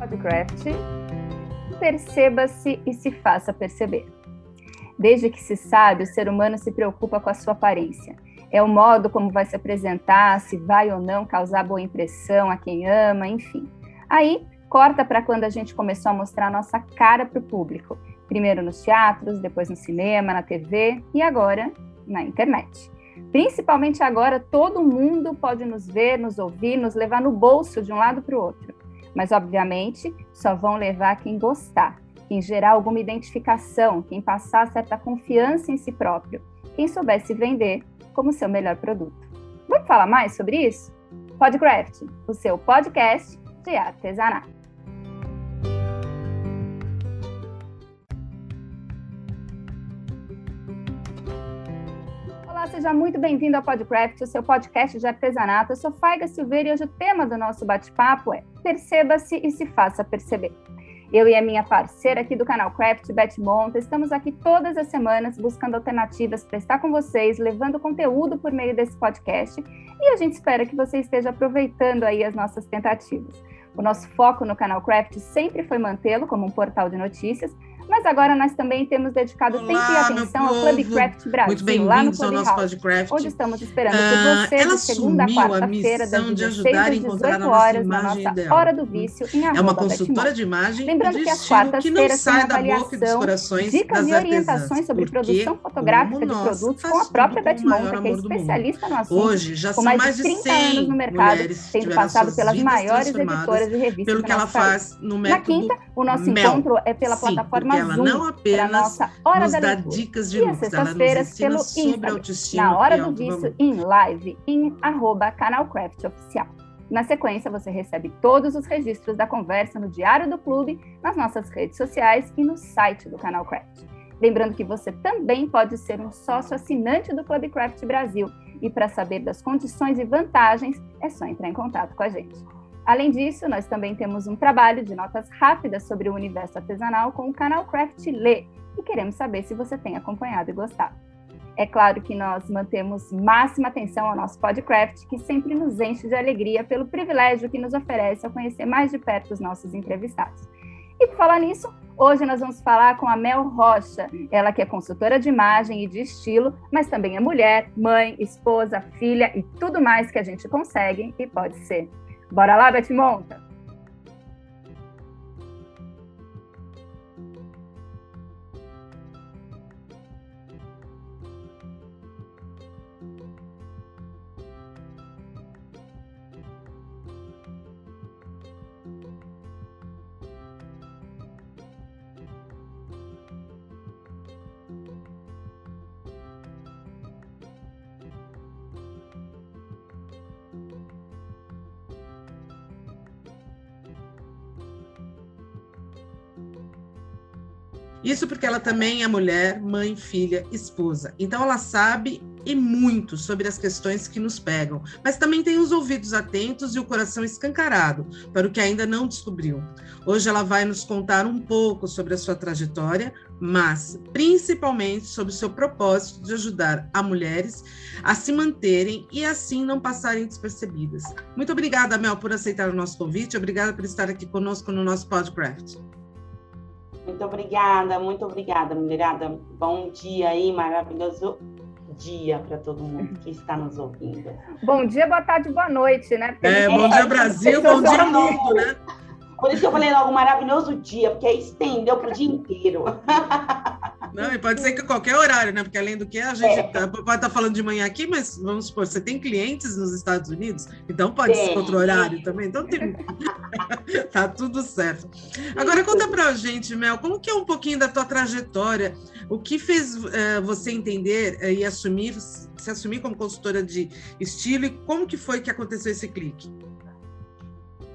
Podcraft, perceba-se e se faça perceber. Desde que se sabe, o ser humano se preocupa com a sua aparência. É o modo como vai se apresentar, se vai ou não causar boa impressão a quem ama, enfim. Aí, corta para quando a gente começou a mostrar a nossa cara para o público. Primeiro nos teatros, depois no cinema, na TV e agora na internet. Principalmente agora, todo mundo pode nos ver, nos ouvir, nos levar no bolso de um lado para o outro. Mas, obviamente, só vão levar quem gostar, quem gerar alguma identificação, quem passar certa confiança em si próprio, quem soubesse vender como seu melhor produto. Vamos falar mais sobre isso? Podcraft, o seu podcast de artesanato. Olá, seja muito bem-vindo ao Podcraft, o seu podcast de artesanato. Eu sou Faiga Silveira e hoje o tema do nosso bate-papo é Perceba-se e se faça perceber. Eu e a minha parceira aqui do canal Craft, Beth Monta, estamos aqui todas as semanas buscando alternativas para estar com vocês, levando conteúdo por meio desse podcast e a gente espera que você esteja aproveitando aí as nossas tentativas. O nosso foco no canal Craft sempre foi mantê-lo como um portal de notícias, mas agora nós também temos dedicado Olá, tempo e atenção ao Club Craft Brasil, lá no Club House, onde estamos esperando por ah, você de segunda a quarta-feira, das 16 às 18 horas, na nossa ideal. Hora do Vício, em É uma consultora de imagem Lembrando que as quartas-feiras tem avaliação, dicas e orientações sobre produção fotográfica de produtos com a própria Beth Monta, que é especialista no assunto, Hoje, já com mais de 30 anos no mercado, tendo passado pelas maiores editoras de revistas pelo que ela faz. no método Na quinta, o nosso encontro é pela plataforma ela não apenas hora nos dá dicas de e looks, ela nos ensina sobre autoestima na hora do vício em live em arroba canalcraft oficial. Na sequência, você recebe todos os registros da conversa no Diário do Clube, nas nossas redes sociais e no site do Canal Craft. Lembrando que você também pode ser um sócio assinante do Club Craft Brasil. E para saber das condições e vantagens, é só entrar em contato com a gente. Além disso, nós também temos um trabalho de notas rápidas sobre o universo artesanal com o canal Craft Lê e queremos saber se você tem acompanhado e gostado. É claro que nós mantemos máxima atenção ao nosso podcast, que sempre nos enche de alegria pelo privilégio que nos oferece ao conhecer mais de perto os nossos entrevistados. E por falar nisso, hoje nós vamos falar com a Mel Rocha, ela que é consultora de imagem e de estilo, mas também é mulher, mãe, esposa, filha e tudo mais que a gente consegue e pode ser. Bora lá, Beth Monta? Isso porque ela também é mulher, mãe, filha, esposa. Então ela sabe e muito sobre as questões que nos pegam, mas também tem os ouvidos atentos e o coração escancarado para o que ainda não descobriu. Hoje ela vai nos contar um pouco sobre a sua trajetória, mas principalmente sobre o seu propósito de ajudar a mulheres a se manterem e assim não passarem despercebidas. Muito obrigada, Mel, por aceitar o nosso convite. Obrigada por estar aqui conosco no nosso podcast. Muito obrigada, muito obrigada, mulherada. Bom dia aí, maravilhoso dia para todo mundo que está nos ouvindo. Bom dia, boa tarde, boa noite, né? Porque é, bom dia Brasil, bom dia mundo, né? Por isso que eu falei logo maravilhoso dia, porque aí estendeu para o dia inteiro. Não, e pode ser que qualquer horário, né? Porque além do que a gente é. tá, pode estar tá falando de manhã aqui, mas vamos supor, você tem clientes nos Estados Unidos, então pode ser outro horário também. Então tem... tá tudo certo. Agora conta pra gente, Mel, como que é um pouquinho da tua trajetória? O que fez uh, você entender uh, e assumir, se assumir como consultora de estilo e como que foi que aconteceu esse clique?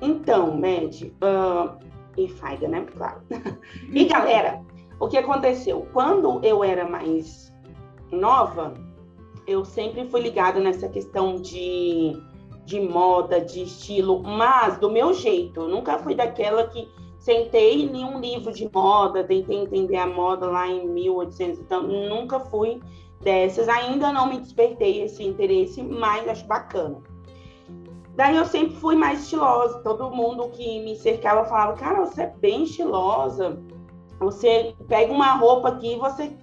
Então, Med, uh, e Faiga, né? Claro. e galera, o que aconteceu? Quando eu era mais nova, eu sempre fui ligada nessa questão de, de moda, de estilo, mas do meu jeito. Eu nunca fui daquela que sentei em um livro de moda, tentei entender a moda lá em 1800, então nunca fui dessas. Ainda não me despertei esse interesse, mas acho bacana. Daí eu sempre fui mais estilosa. Todo mundo que me cercava falava, cara, você é bem estilosa. Você pega uma roupa aqui e você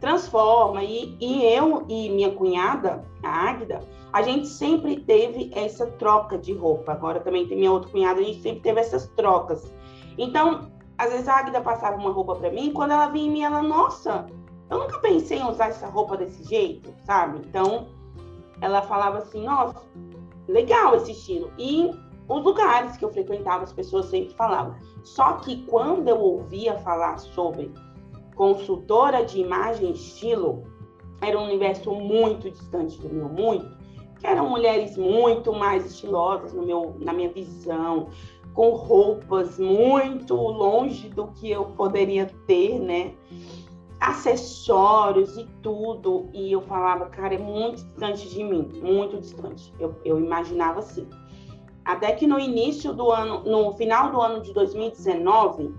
transforma. E, e eu e minha cunhada, a Águida, a gente sempre teve essa troca de roupa. Agora também tem minha outra cunhada, a gente sempre teve essas trocas. Então, às vezes a Águida passava uma roupa para mim, quando ela vinha em mim, ela, nossa, eu nunca pensei em usar essa roupa desse jeito, sabe? Então, ela falava assim, nossa, legal esse estilo. E os lugares que eu frequentava, as pessoas sempre falavam. Só que quando eu ouvia falar sobre consultora de imagem e estilo, era um universo muito distante do meu, muito. Que eram mulheres muito mais estilosas no meu, na minha visão, com roupas muito longe do que eu poderia ter, né? Acessórios e tudo. E eu falava, cara, é muito distante de mim, muito distante. Eu, eu imaginava assim. Até que no início do ano, no final do ano de 2019,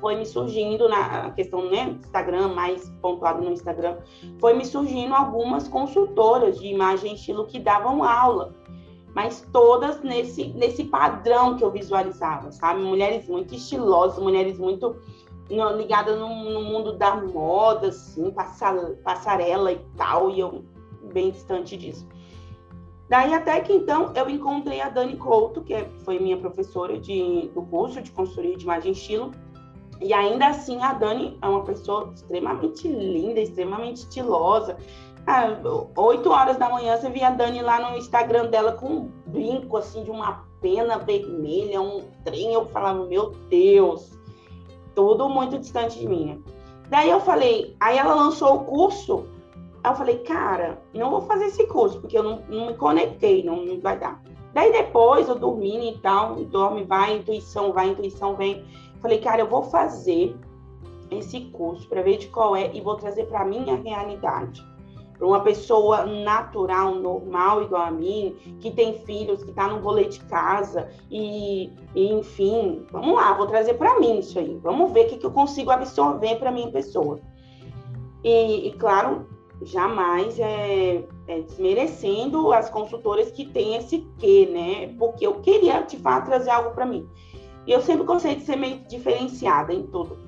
foi me surgindo na questão né, Instagram, mais pontuado no Instagram, foi me surgindo algumas consultoras de imagem e estilo que davam aula, mas todas nesse, nesse padrão que eu visualizava, sabe? Mulheres muito estilosas, mulheres muito ligadas no, no, mundo da moda, assim, passar, passarela e tal, e eu bem distante disso. Daí até que então eu encontrei a Dani Couto, que foi minha professora de, do curso de consultoria de imagem e estilo, e ainda assim, a Dani é uma pessoa extremamente linda, extremamente estilosa. Ah, oito horas da manhã, você via a Dani lá no Instagram dela com um brinco, assim, de uma pena vermelha, um trem. Eu falava, meu Deus, tudo muito distante de mim. Daí eu falei, aí ela lançou o curso. Aí eu falei, cara, não vou fazer esse curso, porque eu não, não me conectei, não, não vai dar. Daí depois, eu dormindo e tal, dorme, vai, intuição vai, intuição vem. Falei, cara, eu vou fazer esse curso para ver de qual é e vou trazer para minha realidade. Para uma pessoa natural, normal, igual a mim, que tem filhos, que está no rolê de casa e, e, enfim, vamos lá, vou trazer para mim isso aí. Vamos ver o que, que eu consigo absorver para minha pessoa. E, e, claro, jamais é, é, desmerecendo as consultoras que têm esse quê, né? Porque eu queria, de fato, trazer algo para mim. E eu sempre gostei de ser meio diferenciada em tudo.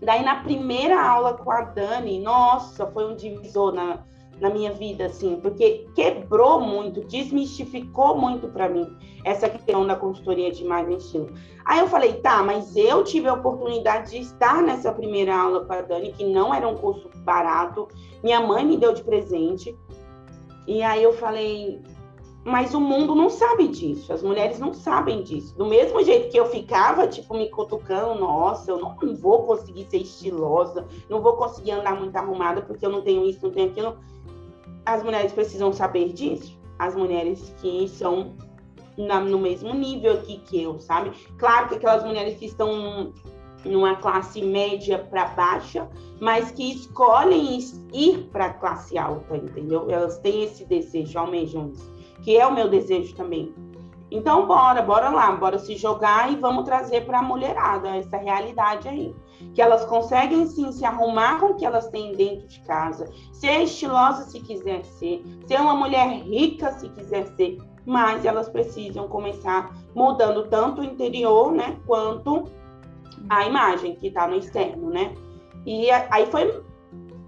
Daí, na primeira aula com a Dani, nossa, foi um divisor na, na minha vida, assim, porque quebrou muito, desmistificou muito para mim essa questão da consultoria de imagem e estilo. Aí eu falei, tá, mas eu tive a oportunidade de estar nessa primeira aula com a Dani, que não era um curso barato, minha mãe me deu de presente. E aí eu falei, mas o mundo não sabe disso, as mulheres não sabem disso. Do mesmo jeito que eu ficava, tipo, me cutucando, nossa, eu não, não vou conseguir ser estilosa, não vou conseguir andar muito arrumada porque eu não tenho isso, não tenho aquilo. As mulheres precisam saber disso. As mulheres que são na, no mesmo nível aqui que eu, sabe? Claro que aquelas mulheres que estão numa classe média para baixa, mas que escolhem ir para a classe alta, entendeu? Elas têm esse desejo, almejam isso que é o meu desejo também. Então, bora, bora lá, bora se jogar e vamos trazer para a mulherada essa realidade aí. Que elas conseguem sim se arrumar com o que elas têm dentro de casa, ser estilosa se quiser ser, ser uma mulher rica se quiser ser, mas elas precisam começar mudando tanto o interior, né, quanto a imagem que está no externo, né? E aí foi,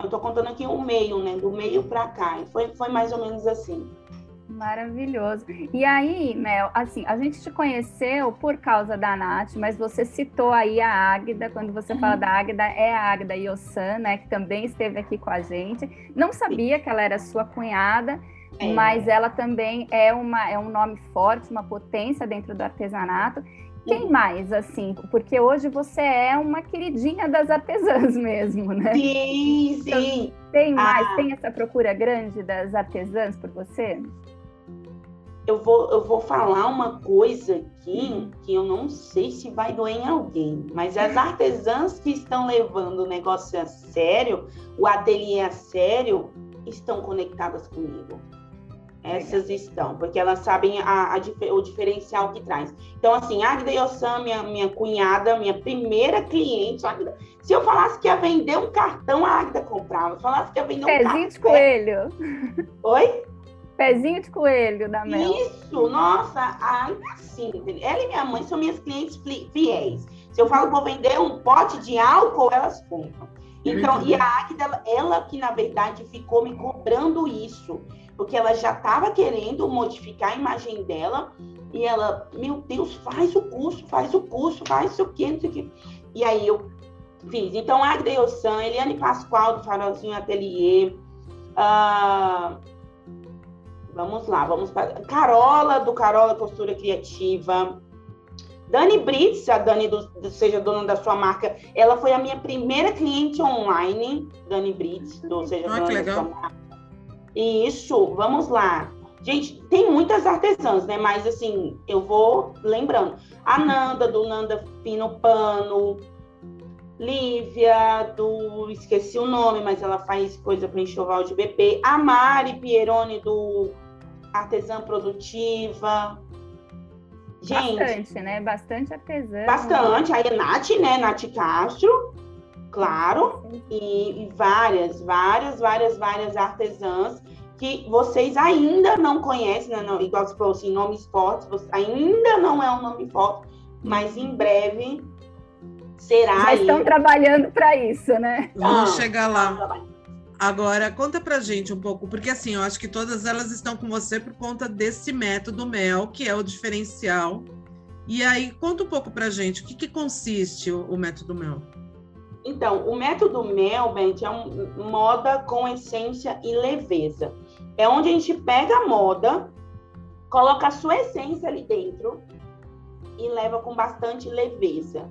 eu tô contando aqui o meio, né, do meio para cá, foi, foi mais ou menos assim. Maravilhoso. E aí, Mel, assim, a gente te conheceu por causa da Nath, mas você citou aí a Águida, quando você uhum. fala da Águida, é a Águida Yossan, né, que também esteve aqui com a gente. Não sabia que ela era sua cunhada, é. mas ela também é, uma, é um nome forte, uma potência dentro do artesanato. Quem mais, assim? Porque hoje você é uma queridinha das artesãs mesmo, né? Sim, sim. Então, tem mais? Ah. Tem essa procura grande das artesãs por você? Eu vou, eu vou falar uma coisa aqui que eu não sei se vai doer em alguém, mas as artesãs que estão levando o negócio a sério, o ateliê a sério, estão conectadas comigo. Essas estão, porque elas sabem a, a, o diferencial que traz. Então, assim, Agda Yossan, minha, minha cunhada, minha primeira cliente, Agda, se eu falasse que ia vender um cartão, a Agda comprava. Se eu falasse que ia vender um Pezinho cartão... de coelho. Oi? Pezinho de coelho da Mel. Isso, nossa, ainda assim, ela e minha mãe são minhas clientes fiéis. Se eu falo que vou vender um pote de álcool, elas compram. Então, e a Águida, ela, que na verdade ficou me cobrando isso, porque ela já estava querendo modificar a imagem dela, e ela, meu Deus, faz o curso, faz o curso, faz o quê, não sei o quê. E aí eu fiz. Então, Águida Yossan, Eliane Pascoal, do Farolzinho Atelier, uh, Vamos lá, vamos para. Carola, do Carola Costura Criativa. Dani Brits, a Dani do, Seja Dona da Sua Marca, ela foi a minha primeira cliente online, Dani Brits, do Seja ah, Dona da legal. Sua Marca. Isso, vamos lá. Gente, tem muitas artesãs, né? Mas assim, eu vou lembrando. A Nanda, do Nanda Fino Pano. Lívia, do. Esqueci o nome, mas ela faz coisa para enxoval de bebê. A Mari Pieroni, do artesã produtiva. Gente, bastante, né? Bastante artesã. Bastante. Aí a Nath, né? Nath Castro, claro. E, e várias, várias, várias, várias artesãs que vocês ainda não conhecem, né? não, igual você falou assim, nomes fortes, ainda não é um nome forte, mas em breve será. Já estão trabalhando para isso, né? Vamos ah, chegar lá. Agora, conta pra gente um pouco, porque assim, eu acho que todas elas estão com você por conta desse método MEL, que é o diferencial. E aí, conta um pouco pra gente, o que, que consiste o, o método MEL? Então, o método MEL, Bent, é um moda com essência e leveza. É onde a gente pega a moda, coloca a sua essência ali dentro e leva com bastante leveza.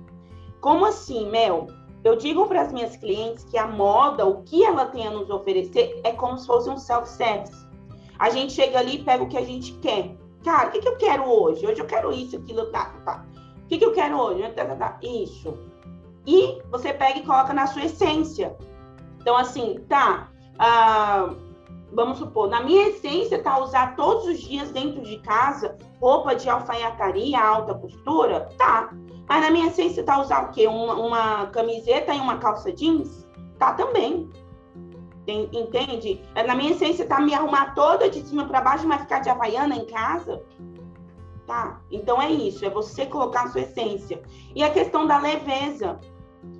Como assim, Mel? Eu digo para as minhas clientes que a moda, o que ela tem a nos oferecer, é como se fosse um self-service. A gente chega ali e pega o que a gente quer. Cara, o que, que eu quero hoje? Hoje eu quero isso, aquilo, tá, tá. O que, que eu quero hoje? Tá, tá, tá. Isso. E você pega e coloca na sua essência. Então, assim, tá. Ah, vamos supor, na minha essência tá usar todos os dias dentro de casa roupa de alfaiataria, alta costura? Tá. Mas na minha essência tá usar o quê? Uma, uma camiseta e uma calça jeans? Tá também. Entende? Na minha essência tá me arrumar toda de cima para baixo, mas ficar de havaiana em casa? Tá? Então é isso, é você colocar a sua essência. E a questão da leveza.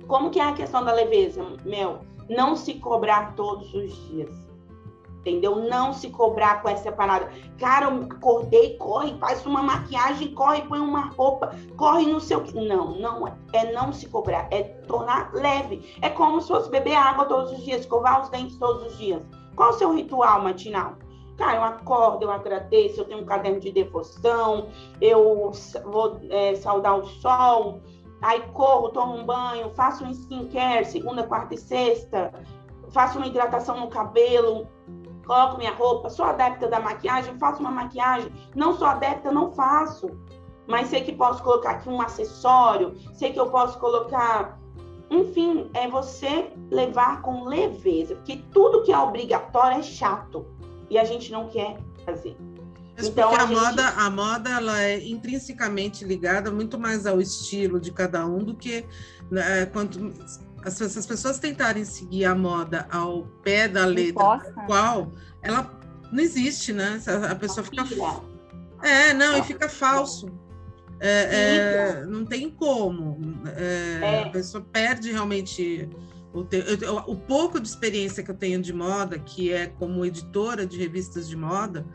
Como que é a questão da leveza, Mel? Não se cobrar todos os dias entendeu? Não se cobrar com essa parada. Cara, eu acordei, corre, faz uma maquiagem, corre, põe uma roupa, corre no seu. Não, não é. É não se cobrar, é tornar leve. É como se fosse beber água todos os dias, escovar os dentes todos os dias. Qual o seu ritual matinal? Cara, eu acordo, eu agradeço, eu tenho um caderno de devoção, eu vou é, saudar o sol, aí corro, tomo um banho, faço um skincare segunda, quarta e sexta, faço uma hidratação no cabelo, coloco minha roupa, sou adepta da maquiagem, faço uma maquiagem, não sou adepta, não faço. Mas sei que posso colocar aqui um acessório, sei que eu posso colocar. Enfim, é você levar com leveza, porque tudo que é obrigatório é chato e a gente não quer fazer. Mas então, porque a, a gente... moda, a moda ela é intrinsecamente ligada muito mais ao estilo de cada um do que né, quanto as, as pessoas tentarem seguir a moda ao pé da letra qual, ela não existe, né? A pessoa fica. É, não, e fica falso. É, é, não tem como. É, é. a pessoa perde realmente o, te... o pouco de experiência que eu tenho de moda, que é como editora de revistas de moda,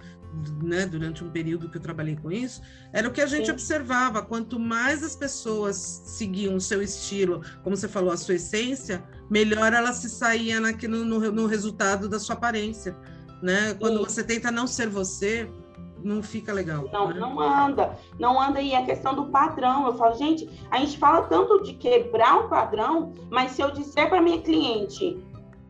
né, durante um período que eu trabalhei com isso, era o que a gente Sim. observava. Quanto mais as pessoas seguiam o seu estilo, como você falou, a sua essência, melhor ela se saía naquilo, no, no resultado da sua aparência. Né? Quando Sim. você tenta não ser você, não fica legal. Não, né? não anda. Não anda e a questão do padrão. Eu falo, gente, a gente fala tanto de quebrar o padrão, mas se eu disser para minha cliente,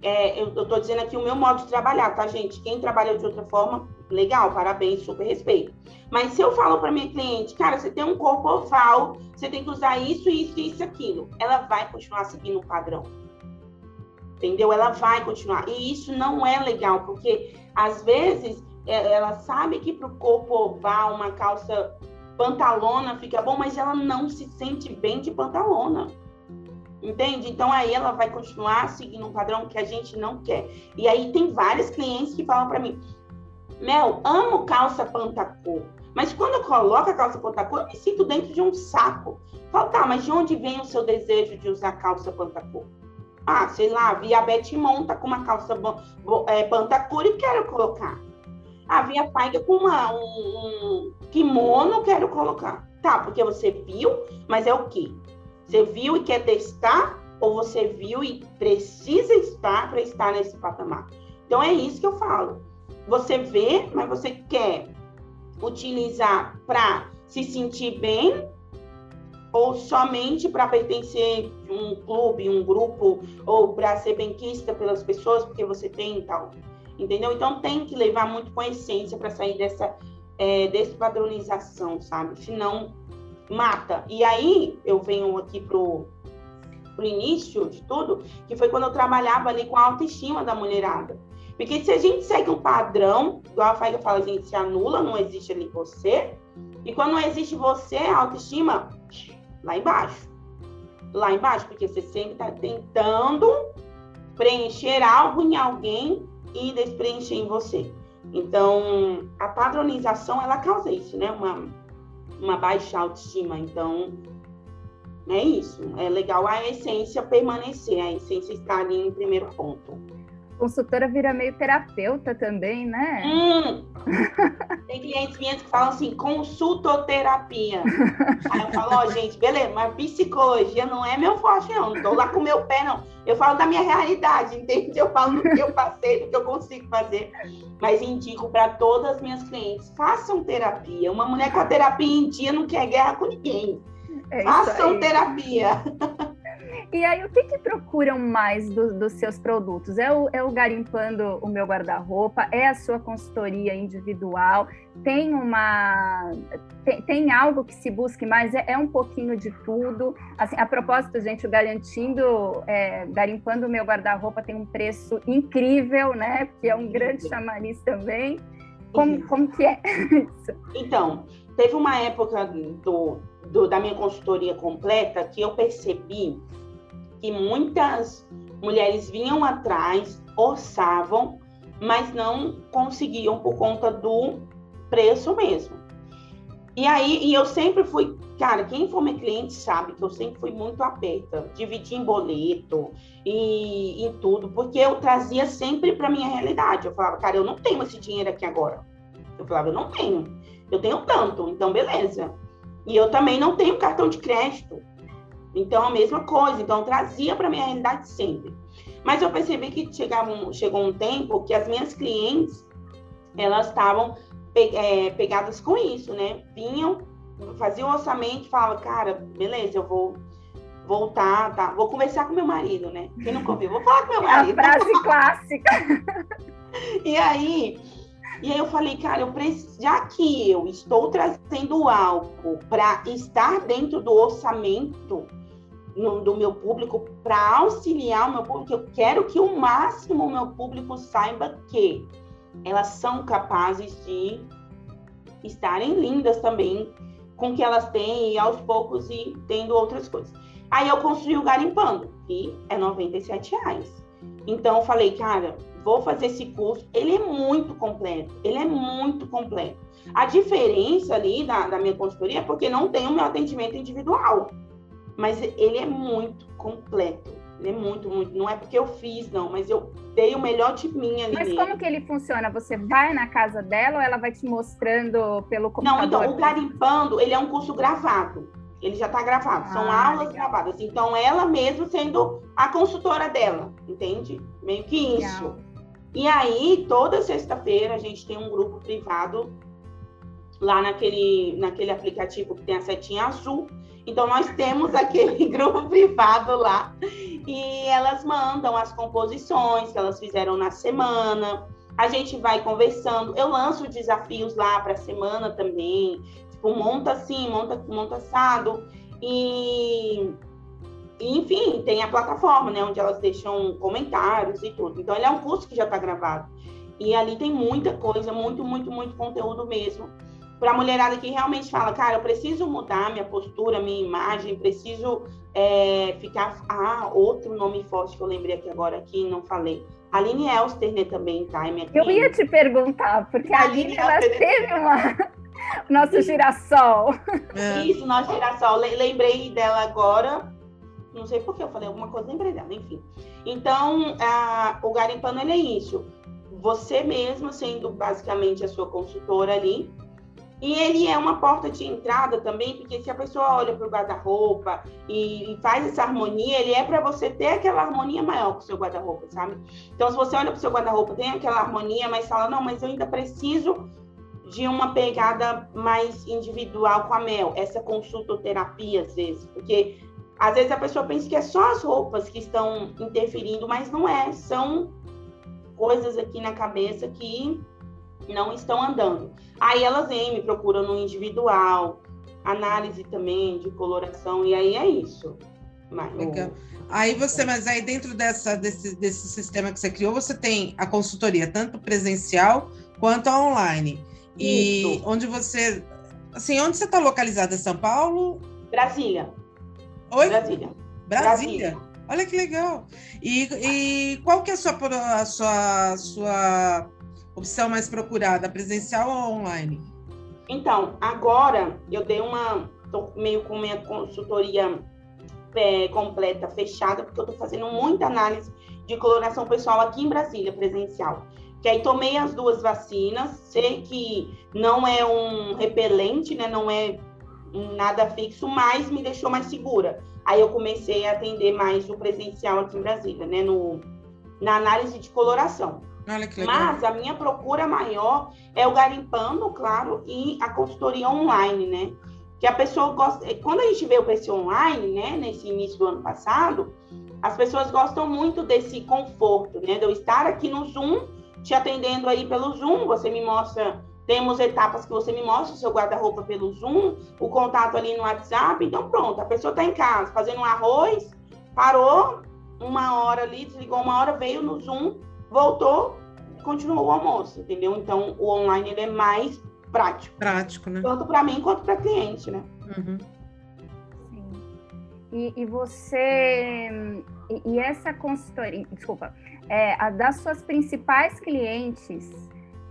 é, eu, estou dizendo aqui o meu modo de trabalhar, tá, gente? Quem trabalha de outra forma, legal, parabéns, super respeito. Mas se eu falo para minha cliente, cara, você tem um corpo oval, você tem que usar isso, isso, isso, aquilo, ela vai continuar seguindo o padrão. Entendeu? Ela vai continuar. E isso não é legal, porque às vezes é, ela sabe que para o corpo oval, uma calça pantalona fica bom, mas ela não se sente bem de pantalona. Entende? Então aí ela vai continuar seguindo um padrão que a gente não quer. E aí tem vários clientes que falam para mim: Mel, amo calça pantacô. Mas quando eu coloco a calça pantacô, eu me sinto dentro de um saco. Falo, tá, mas de onde vem o seu desejo de usar calça pantacô? Ah, sei lá, vi a Beth Monta com uma calça é, pantacô e quero colocar. Ah, vi a Paiga com uma, um, um kimono, quero colocar. Tá, porque você viu, mas é o quê? Você viu e quer testar? Ou você viu e precisa estar para estar nesse patamar? Então é isso que eu falo. Você vê, mas você quer utilizar para se sentir bem ou somente para pertencer a um clube, um grupo, ou para ser benquista pelas pessoas, porque você tem e tal. Entendeu? Então tem que levar muito com essência para sair dessa é, despadronização, sabe? Senão mata. E aí eu venho aqui pro, pro início de tudo, que foi quando eu trabalhava ali com a autoestima da mulherada. Porque se a gente segue um padrão, igual a Faiga fala, a gente se anula, não existe ali você. E quando não existe você, a autoestima, lá embaixo. Lá embaixo, porque você sempre está tentando preencher algo em alguém e despreencher em você. Então, a padronização, ela causa isso, né? Uma, uma baixa autoestima. Então, é isso. É legal a essência permanecer, a essência estar ali em primeiro ponto consultora vira meio terapeuta também, né? Hum. Tem clientes minhas que falam assim, consultoterapia. Aí eu falo, ó, oh, gente, beleza, mas psicologia não é meu forte, não. Não tô lá com meu pé, não. Eu falo da minha realidade, entende? Eu falo do que eu passei, do que eu consigo fazer. Mas indico para todas as minhas clientes, façam terapia. Uma mulher com a terapia em dia não quer guerra com ninguém. É façam terapia. E aí, o que, que procuram mais do, dos seus produtos? É o, é o garimpando o meu guarda-roupa? É a sua consultoria individual? Tem uma tem, tem algo que se busque mais? É, é, um pouquinho de tudo? Assim, a propósito, gente, o garantindo, é, garimpando o meu guarda-roupa tem um preço incrível, né? Que é um grande chamariz também. Como, como que é isso? Então, teve uma época do, do, da minha consultoria completa que eu percebi que muitas mulheres vinham atrás, orçavam, mas não conseguiam por conta do preço mesmo. E aí, e eu sempre fui, cara, quem for meu cliente sabe que eu sempre fui muito aberta, dividi em boleto e em tudo, porque eu trazia sempre para minha realidade. Eu falava, cara, eu não tenho esse dinheiro aqui agora. Eu falava, eu não tenho. Eu tenho tanto, então beleza. E eu também não tenho cartão de crédito. Então, a mesma coisa. Então, trazia para minha realidade sempre. Mas eu percebi que chegava um, chegou um tempo que as minhas clientes, elas estavam pe, é, pegadas com isso, né? Vinham, faziam o orçamento e falavam, cara, beleza, eu vou voltar, tá? Vou conversar com meu marido, né? Quem nunca ouviu? Vou falar com meu marido. É a frase clássica. e aí, e aí eu falei, cara, eu preciso, já que eu estou trazendo algo para estar dentro do orçamento no, do meu público para auxiliar o meu público. Eu quero que o máximo o meu público saiba que elas são capazes de estarem lindas também com o que elas têm e aos poucos e tendo outras coisas. Aí eu construí o Garimpando, que é 97 reais. Então eu falei, cara, vou fazer esse curso. Ele é muito completo, ele é muito completo. A diferença ali da, da minha consultoria é porque não tem o meu atendimento individual mas ele é muito completo. Ele é muito, muito. Não é porque eu fiz, não, mas eu dei o melhor de mim ali. Mas nele. como que ele funciona? Você vai na casa dela ou ela vai te mostrando pelo computador? Não, então, o Garimpando, ele é um curso gravado. Ele já está gravado. São ah, aulas legal. gravadas. Então, ela mesmo sendo a consultora dela, entende? Meio que isso. Legal. E aí, toda sexta-feira, a gente tem um grupo privado lá naquele, naquele aplicativo que tem a setinha azul então, nós temos aquele grupo privado lá e elas mandam as composições que elas fizeram na semana. A gente vai conversando. Eu lanço desafios lá para a semana também. Tipo, monta assim, monta, monta assado. E, enfim, tem a plataforma, né? Onde elas deixam comentários e tudo. Então, ele é um curso que já está gravado. E ali tem muita coisa, muito, muito, muito conteúdo mesmo para a mulherada que realmente fala, cara, eu preciso mudar minha postura, minha imagem, preciso é, ficar. Ah, outro nome forte que eu lembrei aqui agora, que não falei. A Aline Elster, né, também, tá? É minha Eu ia te perguntar, porque a Aline, ela teve uma... Nosso girassol. É. Isso, nosso girassol. Lembrei dela agora. Não sei por que eu falei alguma coisa, lembrei dela, enfim. Então, a, o garimpando, ele é isso. Você mesma sendo basicamente a sua consultora ali, e ele é uma porta de entrada também, porque se a pessoa olha para o guarda-roupa e, faz essa harmonia, ele é para você ter aquela harmonia maior com o seu guarda-roupa, sabe? Então, se você olha para o seu guarda-roupa, tem aquela harmonia, mas fala, não, mas eu ainda preciso de uma pegada mais individual com a Mel, essa consultoterapia, às vezes, porque às vezes a pessoa pensa que é só as roupas que estão interferindo, mas não é, são coisas aqui na cabeça que não estão andando. Aí elas vêm, me procuram no individual, análise também de coloração, e aí é isso. Mas, Legal. Aí você, mas aí dentro dessa, desse, desse sistema que você criou, você tem a consultoria, tanto presencial quanto online. E isso. onde você. Assim, onde você está localizada? São Paulo? Brasília. Oi? Brasília. Brasília. Brasília. Olha que legal. E, e qual que é a sua, a sua, sua opção mais procurada, presencial ou online? Então, agora eu dei uma. Estou meio com minha consultoria é, completa fechada, porque eu estou fazendo muita análise de coloração pessoal aqui em Brasília, presencial. Que aí tomei as duas vacinas, sei que não é um repelente, né? Não é nada fixo, mas me deixou mais segura. Aí eu comecei a atender mais o presencial aqui em Brasília, né? No, na análise de coloração. Mas a minha procura maior é o garimpando, claro, e a consultoria online, né? Que a pessoa gosta. Eh, quando a gente veio para esse online, né, nesse início do ano passado, as pessoas gostam muito desse conforto, né? De eu estar aqui no Zoom, te atendendo aí pelo Zoom, você me mostra. Temos etapas que você me mostra o seu guarda-roupa pelo Zoom, o contato ali no WhatsApp. Então, pronto, a pessoa está em casa fazendo um arroz, parou uma hora ali, desligou uma hora, veio no Zoom, voltou, continuou o almoço, entendeu? Então, o online ele é mais prático. Prático, né? Tanto para mim quanto para cliente, né? Uhum. Sim. E, e você. E, e, essa consultoria, desculpa, é, a das suas principais clientes,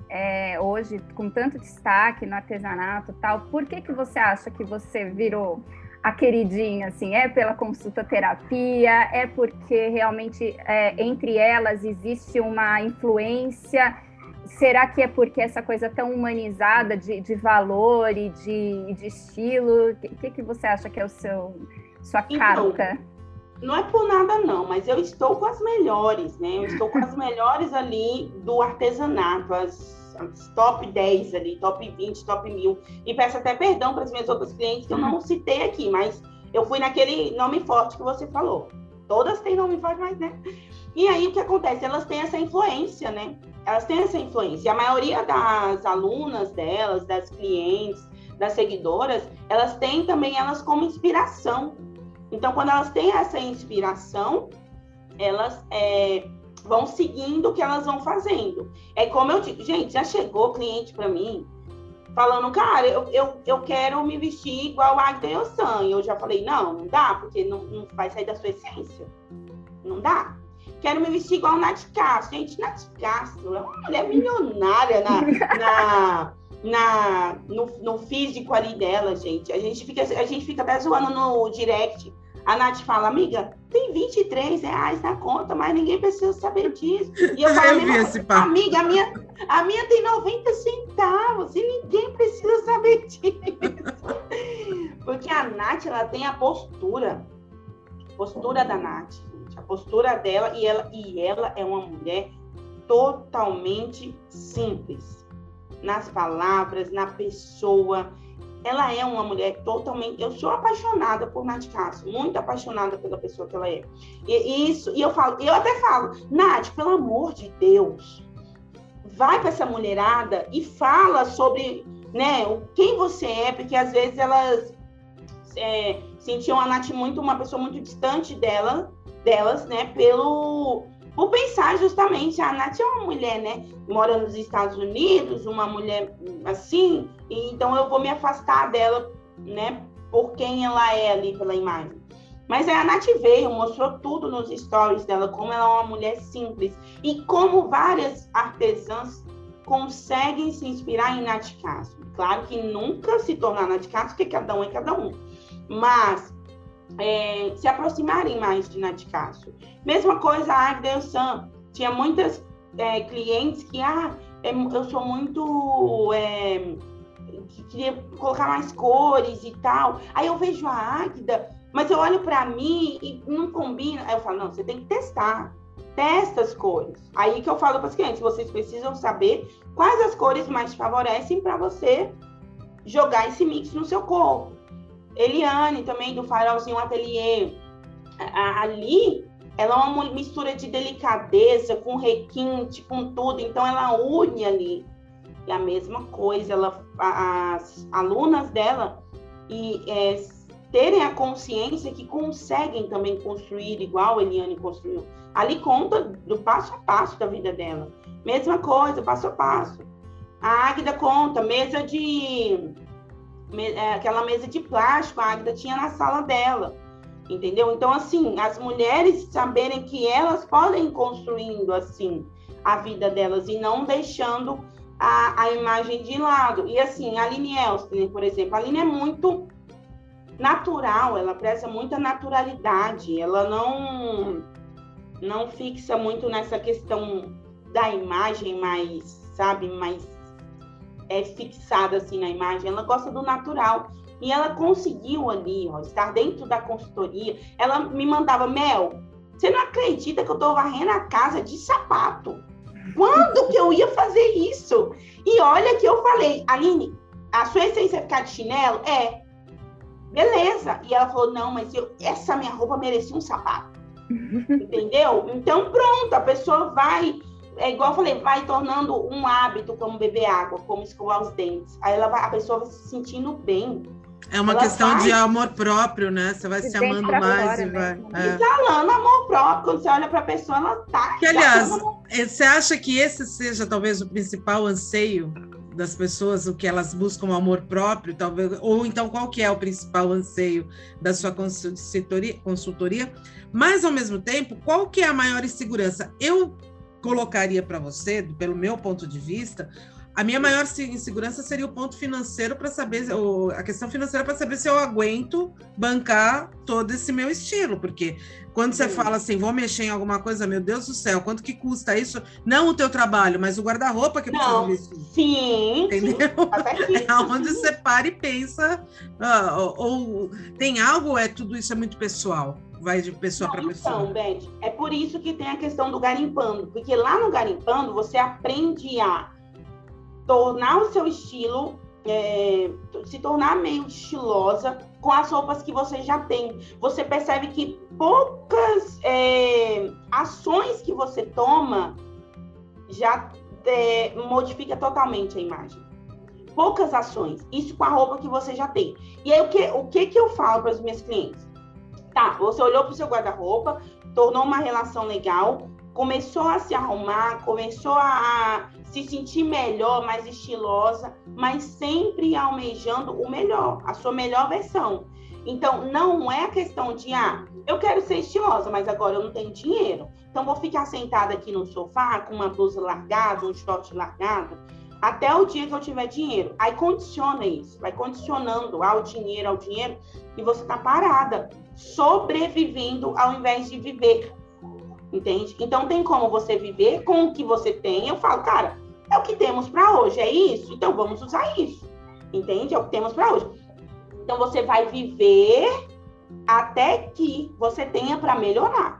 é, hoje, com tanto destaque no artesanato tal, por que, que você acha que você virou a queridinha, assim, é pela consulta terapia, é porque realmente é, entre elas existe uma influência. Será que é porque essa coisa tão humanizada de, de valor e de, de estilo? O que, que você acha que é o seu sua então, carta? Não é por nada não, mas eu estou com as melhores, né? Eu estou com as melhores ali do artesanato, as top 10 ali, top 20, top 1000. E peço até perdão para as minhas outras clientes que eu não citei aqui, mas eu fui naquele nome forte que você falou. Todas têm nome forte, mas né? E aí o que acontece? Elas têm essa influência, né? Elas têm essa influência. A maioria das alunas delas, das clientes, das seguidoras, elas têm também elas como inspiração. Então, quando elas têm essa inspiração, elas é, vão seguindo o que elas vão fazendo. É como eu digo, gente, já chegou cliente para mim falando, cara, eu, eu, eu quero me vestir igual a Agda. E eu já falei, não, não dá, porque não, não vai sair da sua essência. Não dá. Quero me vestir igual a Nath Castro. Gente, Nath Castro é uma mulher milionária na, na, na, no, no físico ali dela, gente. A gente fica, a gente fica até zoando no direct a Nath fala, amiga, tem 23 reais na conta, mas ninguém precisa saber disso. E eu falo, eu esse amiga, a minha, a minha tem 90 centavos e ninguém precisa saber disso. Porque a Nath, ela tem a postura, postura da Nath, a postura dela, e ela, e ela é uma mulher totalmente simples nas palavras, na pessoa ela é uma mulher totalmente. Eu sou apaixonada por Nath Castro, muito apaixonada pela pessoa que ela é. E isso, e eu falo, eu até falo, Nath, pelo amor de Deus, vai para essa mulherada e fala sobre, né, quem você é, porque às vezes elas é, sentiam a Nath muito uma pessoa muito distante dela, delas, né, pelo por pensar justamente, a Nath é uma mulher, né? Mora nos Estados Unidos, uma mulher assim, então eu vou me afastar dela, né? Por quem ela é ali pela imagem. Mas a Nath veio, mostrou tudo nos stories dela, como ela é uma mulher simples e como várias artesãs conseguem se inspirar em Nath Castro. Claro que nunca se tornar Nath Castro, porque cada um é cada um. Mas é, se aproximarem mais de Nath Castro. Mesma coisa a Agda Sam. Tinha muitas é, clientes que, ah, é, eu sou muito. É, que queria colocar mais cores e tal. Aí eu vejo a Águida, mas eu olho para mim e não combina. Aí eu falo, não, você tem que testar. Testa as cores. Aí que eu falo para os clientes, vocês precisam saber quais as cores mais favorecem para você jogar esse mix no seu corpo. Eliane, também do Farolzinho Atelier. Ali, ela é uma mistura de delicadeza com requinte, com tudo. Então, ela une ali. E a mesma coisa, ela, as alunas dela e é, terem a consciência que conseguem também construir igual a Eliane construiu. Ali conta do passo a passo da vida dela. Mesma coisa, passo a passo. A Águida conta, mesa de aquela mesa de plástico, a Águida tinha na sala dela, entendeu? Então, assim, as mulheres saberem que elas podem construindo, assim, a vida delas e não deixando a, a imagem de lado. E, assim, a Aline Elstner, por exemplo, a Aline é muito natural, ela preza muita naturalidade, ela não, não fixa muito nessa questão da imagem mais, sabe, mais é, fixada assim na imagem, ela gosta do natural. E ela conseguiu ali, ó, estar dentro da consultoria. Ela me mandava, Mel, você não acredita que eu tô varrendo a casa de sapato? Quando que eu ia fazer isso? E olha que eu falei, Aline, a sua essência é ficar de chinelo? É. Beleza. E ela falou, não, mas eu, essa minha roupa merecia um sapato. Entendeu? Então, pronto, a pessoa vai é igual eu falei, vai tornando um hábito como beber água, como escovar os dentes. Aí ela vai, a pessoa vai se sentindo bem. É uma ela questão vai... de amor próprio, né? Você vai se, se amando mais e vai. É. Exalando amor próprio. Quando você olha para a pessoa, ela tá. Que, aliás, eh, você acha que esse seja talvez o principal anseio das pessoas, o que elas buscam amor próprio, talvez, ou então qual que é o principal anseio da sua consultoria, consultoria? Mas ao mesmo tempo, qual que é a maior insegurança? Eu colocaria para você, pelo meu ponto de vista, a minha maior insegurança seria o ponto financeiro para saber, ou a questão financeira para saber se eu aguento bancar todo esse meu estilo, porque quando você Sim. fala assim, vou mexer em alguma coisa, meu Deus do céu, quanto que custa isso? Não o teu trabalho, mas o guarda-roupa que Não, precisa vestir. Sim. Entendeu? Sim. É onde você para e pensa, uh, ou, ou tem algo, ou é tudo isso é muito pessoal? Vai de pessoa para pessoa. Então, Beth, é por isso que tem a questão do garimpando, porque lá no garimpando você aprende a tornar o seu estilo, é, se tornar meio estilosa com as roupas que você já tem. Você percebe que poucas é, ações que você toma já é, modifica totalmente a imagem. Poucas ações, isso com a roupa que você já tem. E aí o que, o que, que eu falo para os meus clientes? Tá, você olhou para o seu guarda-roupa, tornou uma relação legal, começou a se arrumar, começou a se sentir melhor, mais estilosa, mas sempre almejando o melhor, a sua melhor versão. Então, não é questão de, ah, eu quero ser estilosa, mas agora eu não tenho dinheiro. Então, vou ficar sentada aqui no sofá com uma blusa largada, um short largado, até o dia que eu tiver dinheiro. Aí condiciona isso, vai condicionando ao dinheiro, ao dinheiro, e você tá parada, sobrevivendo ao invés de viver. Entende? Então tem como você viver com o que você tem. Eu falo, cara, é o que temos para hoje, é isso? Então vamos usar isso. Entende? É o que temos para hoje. Então você vai viver até que você tenha para melhorar.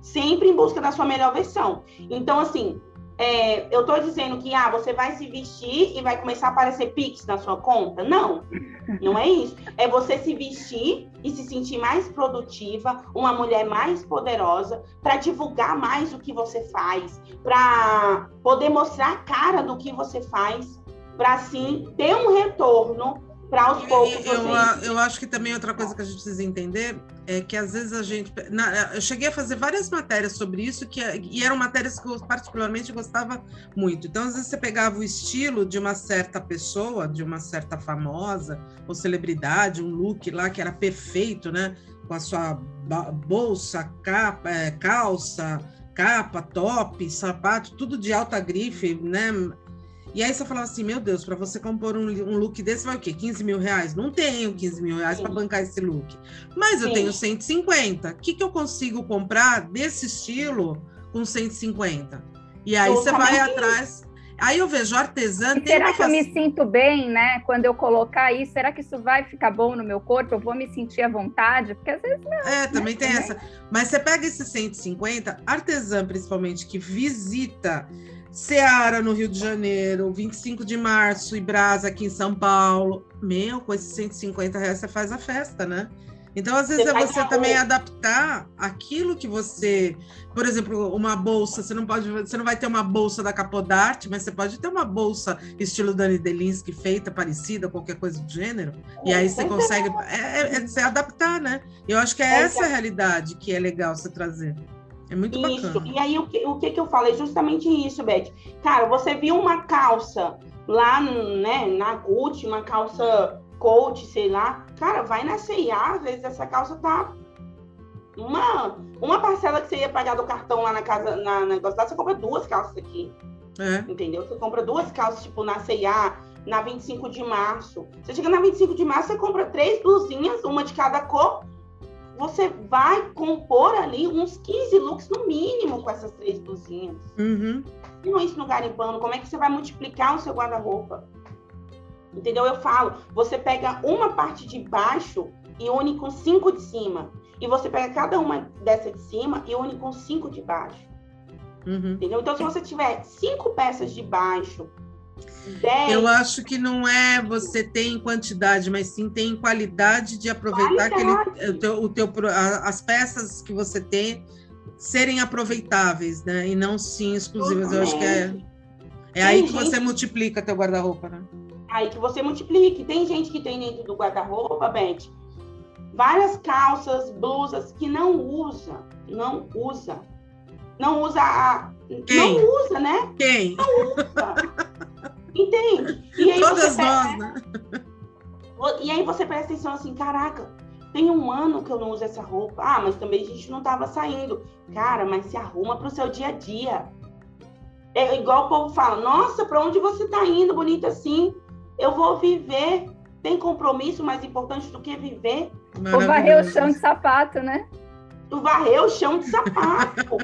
Sempre em busca da sua melhor versão. Então, assim, é, eu estou dizendo que ah, você vai se vestir e vai começar a aparecer Pix na sua conta. Não, não é isso. É você se vestir e se sentir mais produtiva, uma mulher mais poderosa, para divulgar mais o que você faz, para poder mostrar a cara do que você faz, para assim ter um retorno para aos poucos. Eu, eu, eu, acho que também outra coisa que a gente precisa entender é que às vezes a gente. Na, eu cheguei a fazer várias matérias sobre isso, que, e eram matérias que eu particularmente gostava muito. Então, às vezes, você pegava o estilo de uma certa pessoa, de uma certa famosa ou celebridade, um look lá que era perfeito, né? com a sua bolsa, capa, é, calça, capa, top, sapato, tudo de alta grife, né? E aí você falava assim, meu Deus, para você compor um, um, look desse vai o quê? 15 mil reais? Não tenho 15 mil reais para bancar esse look. Mas Sim. eu tenho 150. O que, que eu consigo comprar desse estilo com 150? E aí você vai atrás Aí eu vejo artesã. será que eu me sinto bem, né? Quando eu colocar isso, será que isso vai ficar bom no meu corpo? Eu vou me sentir à vontade? Porque às vezes não. É, né? também tem essa. Mas você pega esses 150, artesã principalmente, que visita Seara no Rio de Janeiro, 25 de março, e Brasa aqui em São Paulo. Meu, com esses 150 reais você faz a festa, né? Então, às vezes, você é você também adaptar aquilo que você. Por exemplo, uma bolsa, você não pode, você não vai ter uma bolsa da Capodarte, mas você pode ter uma bolsa estilo Dani Delinsky, feita, parecida, qualquer coisa do gênero. É, e aí você consegue. É, é, é, você adaptar, né? Eu acho que é, é essa a realidade que é legal você trazer. É muito isso. bacana. E aí, o que, o que, que eu falei? Justamente isso, Beth. Cara, você viu uma calça lá né, na Gucci, uma calça coach, sei lá. Cara, vai na CIA, às vezes essa calça tá uma, uma parcela que você ia pagar do cartão lá na casa, na negócio você compra duas calças aqui. É. Entendeu? Você compra duas calças, tipo, na CIA, na 25 de março. Você chega na 25 de março, você compra três blusinhas, uma de cada cor. Você vai compor ali uns 15 looks no mínimo com essas três blusinhas. Uhum. Não é isso no garimpando. Como é que você vai multiplicar o seu guarda-roupa? Entendeu? Eu falo, você pega uma parte de baixo e une com cinco de cima. E você pega cada uma dessa de cima e une com cinco de baixo. Uhum. Entendeu? Então, se você tiver cinco peças de baixo, dez... Eu acho que não é você ter em quantidade, mas sim ter em qualidade de aproveitar qualidade. Aquele, o teu, o teu, as peças que você tem serem aproveitáveis, né? E não sim exclusivas. Eu acho que é, é aí que gente... você multiplica teu guarda-roupa, né? Aí que você multiplique. Tem gente que tem dentro do guarda-roupa, Beth, várias calças, blusas que não usa, não usa. Não usa a. Quem? Não usa, né? Quem? Não usa. Entende? E aí Todas nós, né? E aí você presta atenção assim, caraca, tem um ano que eu não uso essa roupa. Ah, mas também a gente não tava saindo. Cara, mas se arruma pro seu dia a dia. É igual o povo fala, nossa, para onde você tá indo, bonita assim? Eu vou viver. Tem compromisso mais importante do que viver? Ou varrer o chão de sapato, né? Tu varrer o chão de sapato.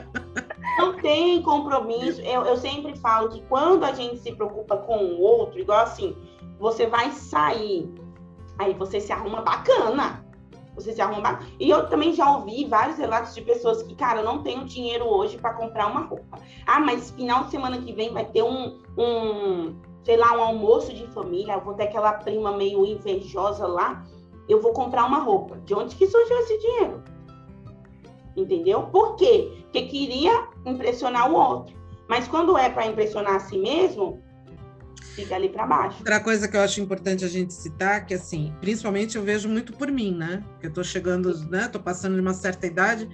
Não tem compromisso. Eu, eu sempre falo que quando a gente se preocupa com o outro, igual assim, você vai sair, aí você se arruma bacana. Você se arruma bacana. E eu também já ouvi vários relatos de pessoas que, cara, eu não tenho dinheiro hoje para comprar uma roupa. Ah, mas final de semana que vem vai ter um, um sei lá, um almoço de família, eu vou ter aquela prima meio invejosa lá, eu vou comprar uma roupa. De onde que surgiu esse dinheiro? Entendeu? Por quê? Porque queria impressionar o outro. Mas quando é para impressionar a si mesmo, fica ali para baixo. Outra coisa que eu acho importante a gente citar, que assim, principalmente eu vejo muito por mim, né? Que eu tô chegando, né? Tô passando de uma certa idade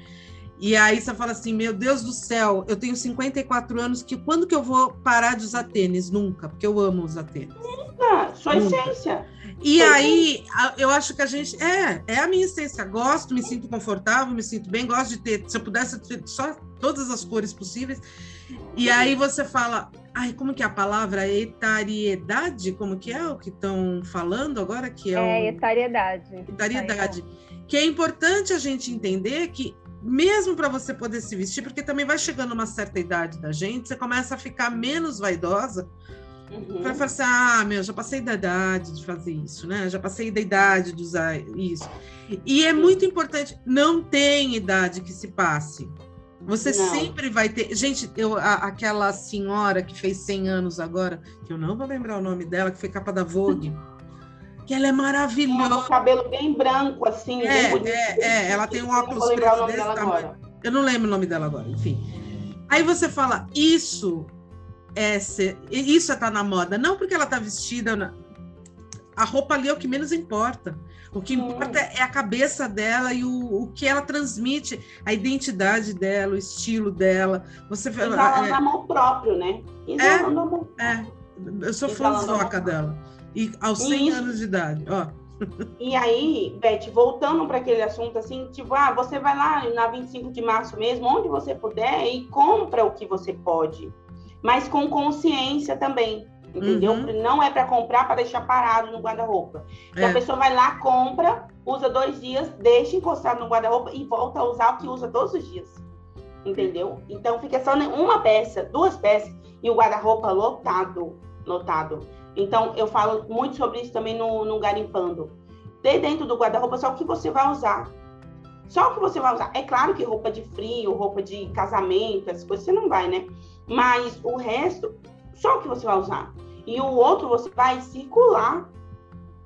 e aí você fala assim, meu Deus do céu, eu tenho 54 anos, que quando que eu vou parar de usar tênis? Nunca, porque eu amo usar tênis. Nunca, sua Nunca. essência. E aí, eu acho que a gente. É, é a minha essência. Gosto, me sinto confortável, me sinto bem, gosto de ter. Se eu pudesse ter só todas as cores possíveis. E aí você fala, ai, como que é a palavra? Etariedade? Como que é o que estão falando agora? Que é, é etariedade. Etariedade. Que é importante a gente entender que mesmo para você poder se vestir, porque também vai chegando uma certa idade da gente, você começa a ficar menos vaidosa. Uhum. Vai falar assim: ah, meu, já passei da idade de fazer isso, né? Já passei da idade de usar isso. E é muito importante, não tem idade que se passe. Você não. sempre vai ter. Gente, eu, a, aquela senhora que fez 100 anos agora, que eu não vou lembrar o nome dela, que foi capa da Vogue que ela é maravilhosa. Com cabelo bem branco, assim, é, bem. É, é, ela tem um óculos preto desse tamanho. Eu não lembro o nome dela agora, enfim. Aí você fala, isso é ser, isso é tá na moda. Não porque ela está vestida. Na... A roupa ali é o que menos importa. O que importa é a cabeça dela e o, o que ela transmite, a identidade dela, o estilo dela. Você Exalando é, amor próprio, né? É, amor próprio. É, eu sou fãzoca dela. E aos 100 Isso. anos de idade, ó. e aí, Beth, voltando para aquele assunto assim, tipo, ah, você vai lá na 25 de março mesmo, onde você puder, e compra o que você pode, mas com consciência também. Entendeu? Uhum. Não é para comprar para deixar parado no guarda-roupa. É. a pessoa vai lá, compra, usa dois dias, deixa encostado no guarda-roupa e volta a usar o que usa todos os dias. Entendeu? Então fica só uma peça, duas peças e o guarda-roupa lotado, lotado. Então eu falo muito sobre isso também no, no garimpando. Dê dentro do guarda-roupa só o que você vai usar. Só o que você vai usar. É claro que roupa de frio, roupa de casamento, essas coisas você não vai, né? Mas o resto, só o que você vai usar. E o outro você vai circular.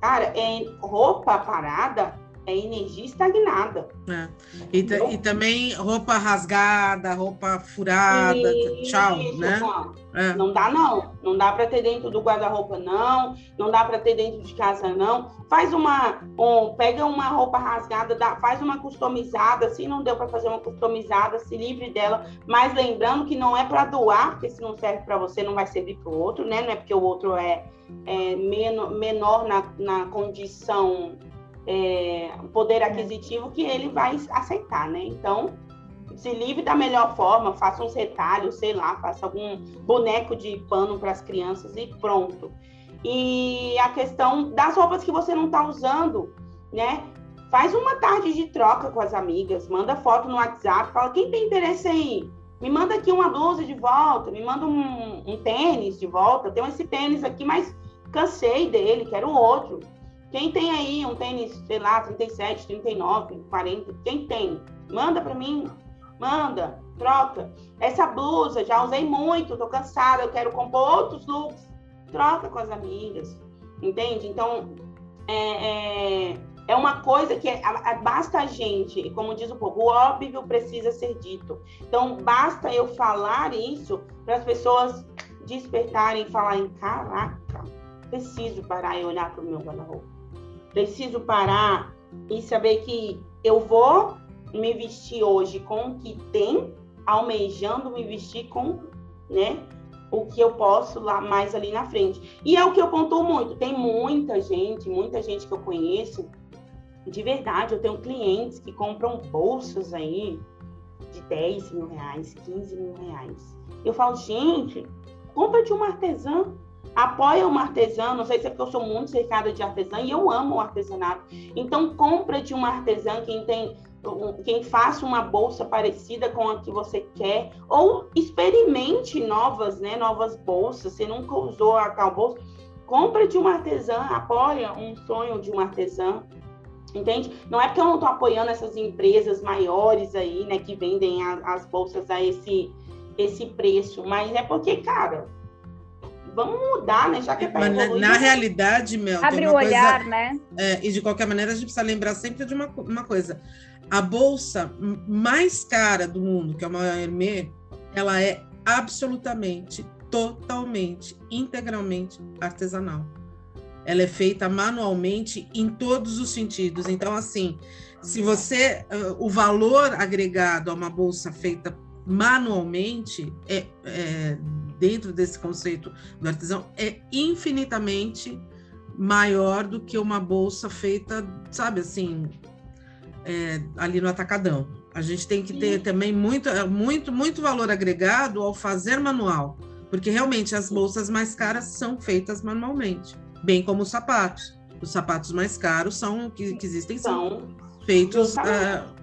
Cara, é roupa parada é energia estagnada. É. E, e, também roupa rasgada, roupa furada, Isso, tchau, né? Não. É. não dá não, não dá para ter dentro do guarda-roupa não, não dá para ter dentro de casa não. Faz uma, um, pega uma roupa rasgada, dá, faz uma customizada, se não deu para fazer uma customizada, se livre dela, mas lembrando que não é para doar, porque se não serve para você não vai servir para o outro, né? Não é porque o outro é, é menor, menor na, na condição é, poder aquisitivo que ele vai aceitar, né? Então, se livre da melhor forma, faça uns retalhos, sei lá, faça algum boneco de pano para as crianças e pronto. E a questão das roupas que você não está usando, né? Faz uma tarde de troca com as amigas, manda foto no WhatsApp, fala quem tem interesse aí, me manda aqui uma blusa de volta, me manda um, um tênis de volta. Tenho esse tênis aqui, mas cansei dele, quero outro. Quem tem aí um tênis, sei lá, 37, 39, 40, quem tem? Manda para mim, manda, troca. Essa blusa já usei muito, tô cansada, eu quero compor outros looks. Troca com as amigas, entende? Então, é, é, é uma coisa que é, basta a gente, como diz o povo, o óbvio precisa ser dito. Então, basta eu falar isso para as pessoas despertarem e falarem: caraca, preciso parar e olhar para o meu guarda-roupa Preciso parar e saber que eu vou me vestir hoje com o que tem, almejando me vestir com, né, o que eu posso lá mais ali na frente. E é o que eu pontuo muito. Tem muita gente, muita gente que eu conheço, de verdade, eu tenho clientes que compram bolsas aí de 10 mil reais, 15 mil reais. Eu falo, gente, compra de uma artesã apoia uma artesã, não sei se é porque eu sou muito cercada de artesã e eu amo o artesanato. Então, compra de uma artesã quem tem quem faça uma bolsa parecida com a que você quer, ou experimente novas, né, novas bolsas. Você nunca usou a tal bolsa, compra de uma artesã, apoia um sonho de uma artesã. Entende? Não é porque eu não estou apoiando essas empresas maiores aí, né, que vendem a, as bolsas a esse, esse preço, mas é porque, cara, vamos mudar, né? Já que é para evoluir. Na realidade, Mel, abre o olhar, coisa, né? É, e de qualquer maneira, a gente precisa lembrar sempre de uma, uma coisa. A bolsa mais cara do mundo, que é uma Hermès, ela é absolutamente, totalmente, integralmente artesanal. Ela é feita manualmente em todos os sentidos. Então, assim, se você. Uh, o valor agregado a uma bolsa feita manualmente é, é dentro desse conceito do artesão é infinitamente maior do que uma bolsa feita, sabe assim, é, ali no atacadão. A gente tem que ter Sim. também muito, é, muito, muito valor agregado ao fazer manual, porque realmente as bolsas mais caras são feitas manualmente, bem como os sapatos. Os sapatos mais caros são que, que existem são feitos. Uh,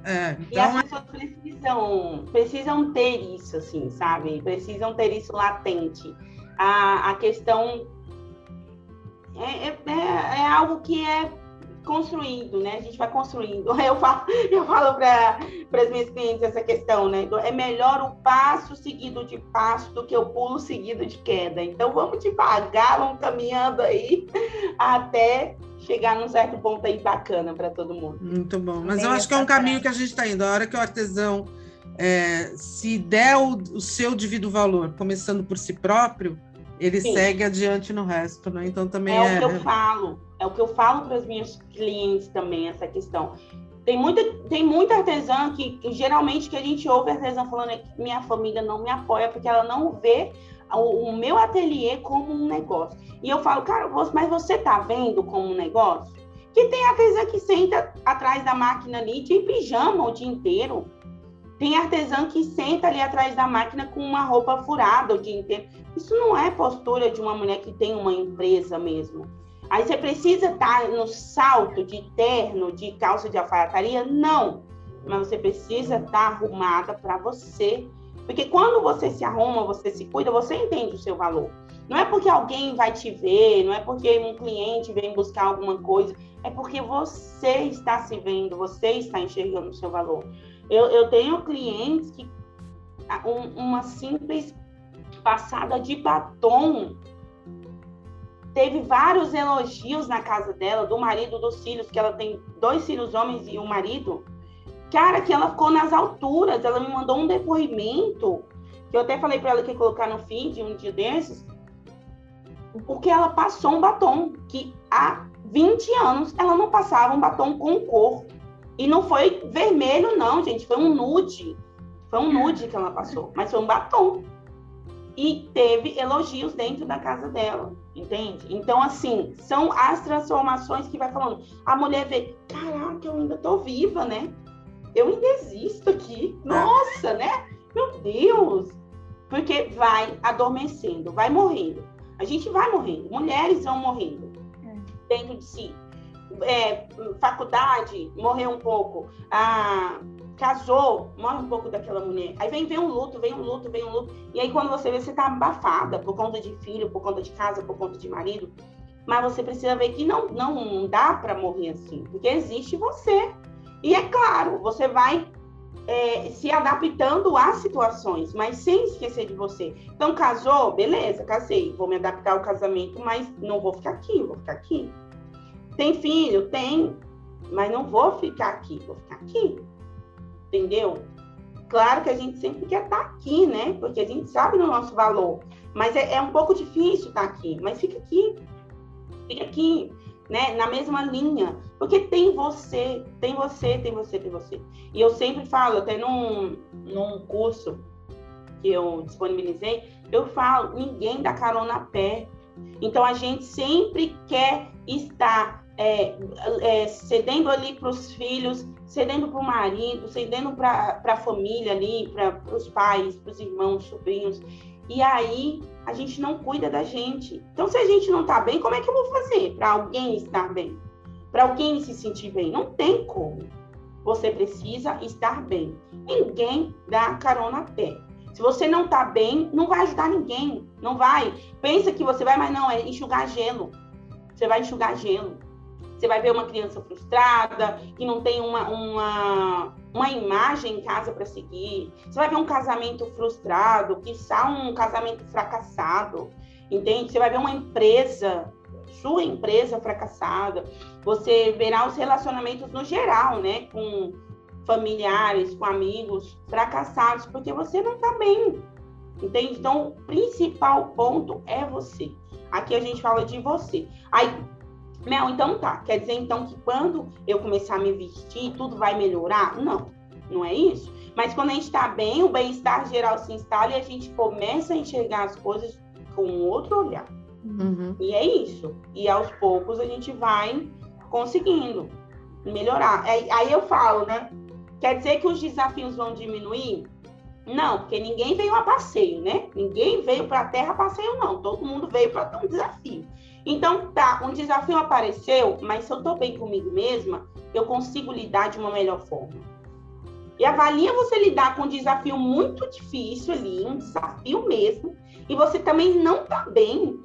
é, então... E as pessoas precisam, precisam ter isso, assim, sabe? Precisam ter isso latente. A, a questão é, é, é, é algo que é construindo, né? A gente vai construindo. Eu falo, eu falo para as minhas clientes essa questão, né? É melhor o passo seguido de passo do que o pulo seguido de queda. Então vamos devagar, vamos caminhando aí até chegar num certo ponto aí bacana para todo mundo. Muito bom. Mas Bem eu acho que é um caminho que a gente está indo. A hora que o artesão é, se der o, o, seu devido valor, começando por si próprio, ele Sim. segue adiante no resto, né? Então também é, é... o que eu falo. É o que eu falo para os meus clientes também essa questão. Tem muita, tem muita artesã que, que geralmente que a gente ouve artesã falando é que minha família não me apoia porque ela não vê o, meu ateliê como um negócio. E eu falo, cara, mas você tá vendo como um negócio? Que tem artesã que senta atrás da máquina ali de pijama o dia inteiro. Tem artesã que senta ali atrás da máquina com uma roupa furada o dia inteiro. Isso não é postura de uma mulher que tem uma empresa mesmo. Aí você precisa estar no salto de terno, de calça de alfaiataria? Não. Mas você precisa estar arrumada para você. Porque quando você se arruma, você se cuida, você entende o seu valor. Não é porque alguém vai te ver, não é porque um cliente vem buscar alguma coisa, é porque você está se vendo, você está enxergando o seu valor. Eu, eu tenho clientes que um, uma simples passada de batom teve vários elogios na casa dela, do marido, dos filhos, que ela tem dois filhos homens e um marido. Cara, que ela ficou nas alturas, ela me mandou um depoimento, que eu até falei para ela que ia colocar no feed um dia desses, porque ela passou um batom que há 20 anos ela não passava um batom com cor. E não foi vermelho, não, gente, foi um nude. Foi um nude que ela passou, mas foi um batom. E teve elogios dentro da casa dela, entende? Então, assim, são as transformações que vai falando. A mulher vê, caraca, eu ainda tô viva, né? Eu ainda existo aqui. Nossa, né? Meu Deus! Porque vai adormecendo, vai morrendo. A gente vai morrendo, mulheres vão morrendo é. dentro de si. É, faculdade, morreu um pouco. Ah, casou, morre um pouco daquela mulher. Aí vem, vem um luto, vem um luto, vem um luto. E aí quando você vê, você tá abafada por conta de filho, por conta de casa, por conta de marido. Mas você precisa ver que não, não dá para morrer assim, porque existe você. E é claro, você vai é, se adaptando às situações, mas sem esquecer de você. Então, casou, beleza, casei, vou me adaptar ao casamento, mas não vou ficar aqui, vou ficar aqui. Tem filho? Tem, mas não vou ficar aqui, vou ficar aqui. Entendeu? Claro que a gente sempre quer estar aqui, né? Porque a gente sabe do nosso valor. Mas é, é um pouco difícil estar aqui. Mas fica aqui. Fica aqui né, na mesma linha, porque tem você, tem você, tem você, tem você. E eu sempre falo, até num, num curso que eu disponibilizei, eu falo, ninguém dá carona a pé. Então a gente sempre quer estar é, é, cedendo ali para os filhos, cedendo para o marido, cedendo para a família ali, para os pais, para os irmãos, sobrinhos. E aí a gente não cuida da gente. Então, se a gente não está bem, como é que eu vou fazer para alguém estar bem? Para alguém se sentir bem? Não tem como. Você precisa estar bem. Ninguém dá carona a pé. Se você não está bem, não vai ajudar ninguém. Não vai. Pensa que você vai, mas não, é enxugar gelo. Você vai enxugar gelo. Você vai ver uma criança frustrada, que não tem uma, uma, uma imagem em casa para seguir. Você vai ver um casamento frustrado, que está um casamento fracassado, entende? Você vai ver uma empresa, sua empresa fracassada. Você verá os relacionamentos no geral, né? Com familiares, com amigos fracassados, porque você não está bem. Entende? Então, o principal ponto é você. Aqui a gente fala de você. Aí, Mel, então tá. Quer dizer então que quando eu começar a me vestir, tudo vai melhorar? Não, não é isso. Mas quando a gente está bem, o bem-estar geral se instala e a gente começa a enxergar as coisas com outro olhar. Uhum. E é isso. E aos poucos a gente vai conseguindo melhorar. Aí eu falo, né? Quer dizer que os desafios vão diminuir? Não, porque ninguém veio a passeio, né? Ninguém veio para a Terra a passeio, não. Todo mundo veio para ter um desafio. Então, tá, um desafio apareceu, mas se eu estou bem comigo mesma, eu consigo lidar de uma melhor forma. E avalia você lidar com um desafio muito difícil ali, um desafio mesmo, e você também não tá bem.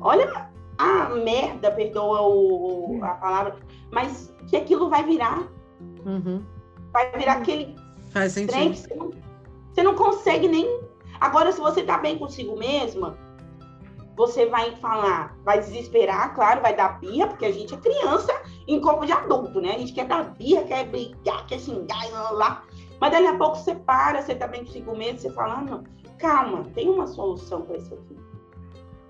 Olha a merda, perdoa o, a palavra, mas que aquilo vai virar. Uhum. Vai virar aquele Faz sentido. Você não, você não consegue nem. Agora, se você tá bem consigo mesma, você vai falar, vai desesperar, claro, vai dar birra, porque a gente é criança em corpo de adulto, né? A gente quer dar birra, quer brigar, quer xingar e lá, lá. Mas dali a pouco você para, você tá bem consigo mesmo, você fala, ah, não, calma, tem uma solução para isso aqui.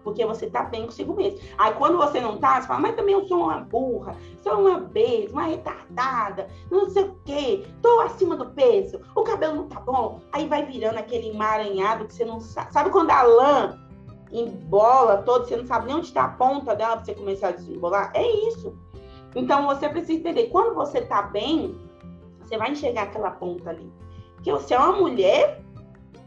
Porque você tá bem consigo mesmo. Aí quando você não tá, você fala, mas também eu sou uma burra, sou uma besta, uma retardada, não sei o quê, tô acima do peso, o cabelo não tá bom. Aí vai virando aquele emaranhado que você não sabe. Sabe quando a lã embola todo, você não sabe nem onde está a ponta dela para você começar a desembolar. É isso. Então você precisa entender, quando você tá bem, você vai enxergar aquela ponta ali. Que você é uma mulher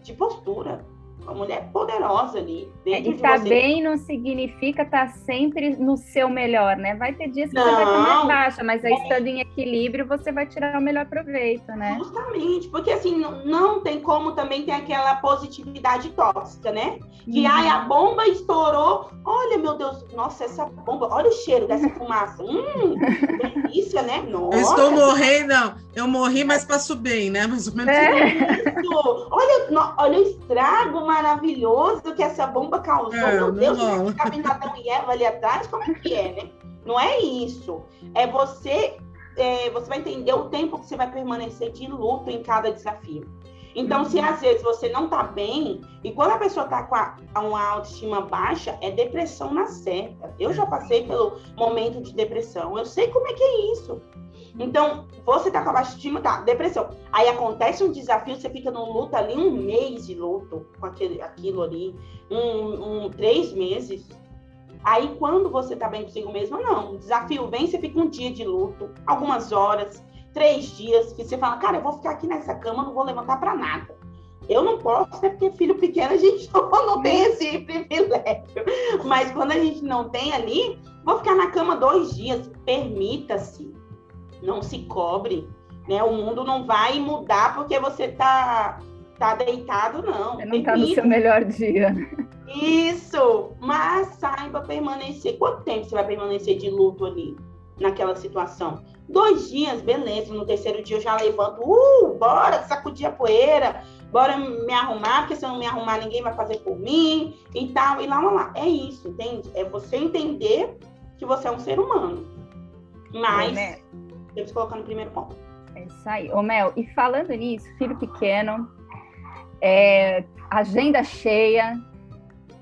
de postura uma mulher poderosa ali. É, e estar tá bem não significa estar tá sempre no seu melhor, né? Vai ter dias que não, você vai estar mais baixa, mas aí é. estando em equilíbrio, você vai tirar o melhor proveito, né? Justamente, porque assim, não, não tem como também ter aquela positividade tóxica, né? Que, uhum. ai, a bomba estourou, olha, meu Deus, nossa, essa bomba, olha o cheiro dessa fumaça. Hum, delícia, né? Nossa, eu estou morrendo, não. Eu morri, mas passo bem, né? Mais ou menos. É. Olha, no, olha o estrago, maravilhoso que essa bomba causou. É, Meu Deus, não. Adão e Eva ali atrás, como é que é, né? Não é isso. É você, é, você vai entender o tempo que você vai permanecer de luto em cada desafio. Então, se às vezes você não tá bem, e quando a pessoa tá com a, uma autoestima baixa, é depressão na certa. Eu já passei pelo momento de depressão, eu sei como é que é isso. Então, você tá com a baixa estima, tá, depressão. Aí acontece um desafio, você fica no luto ali, um mês de luto com aquele, aquilo ali, um, um, três meses. Aí, quando você tá bem consigo mesmo, não. O desafio vem, você fica um dia de luto, algumas horas, três dias, que você fala, cara, eu vou ficar aqui nessa cama, não vou levantar para nada. Eu não posso, até porque filho pequeno a gente não, não tem esse privilégio. Mas quando a gente não tem ali, vou ficar na cama dois dias. Permita-se não se cobre, né? O mundo não vai mudar porque você tá, tá deitado, não. Você não está no seu melhor dia. Isso, mas saiba permanecer. Quanto tempo você vai permanecer de luto ali, naquela situação? Dois dias, beleza. No terceiro dia eu já levanto, uh, bora sacudir a poeira, bora me arrumar, porque se eu não me arrumar, ninguém vai fazer por mim e tal, e lá, lá, lá. É isso, entende? É você entender que você é um ser humano. Mas. É, temos que colocar no primeiro ponto. É isso aí. Ô Mel, e falando nisso, filho pequeno, é, agenda cheia,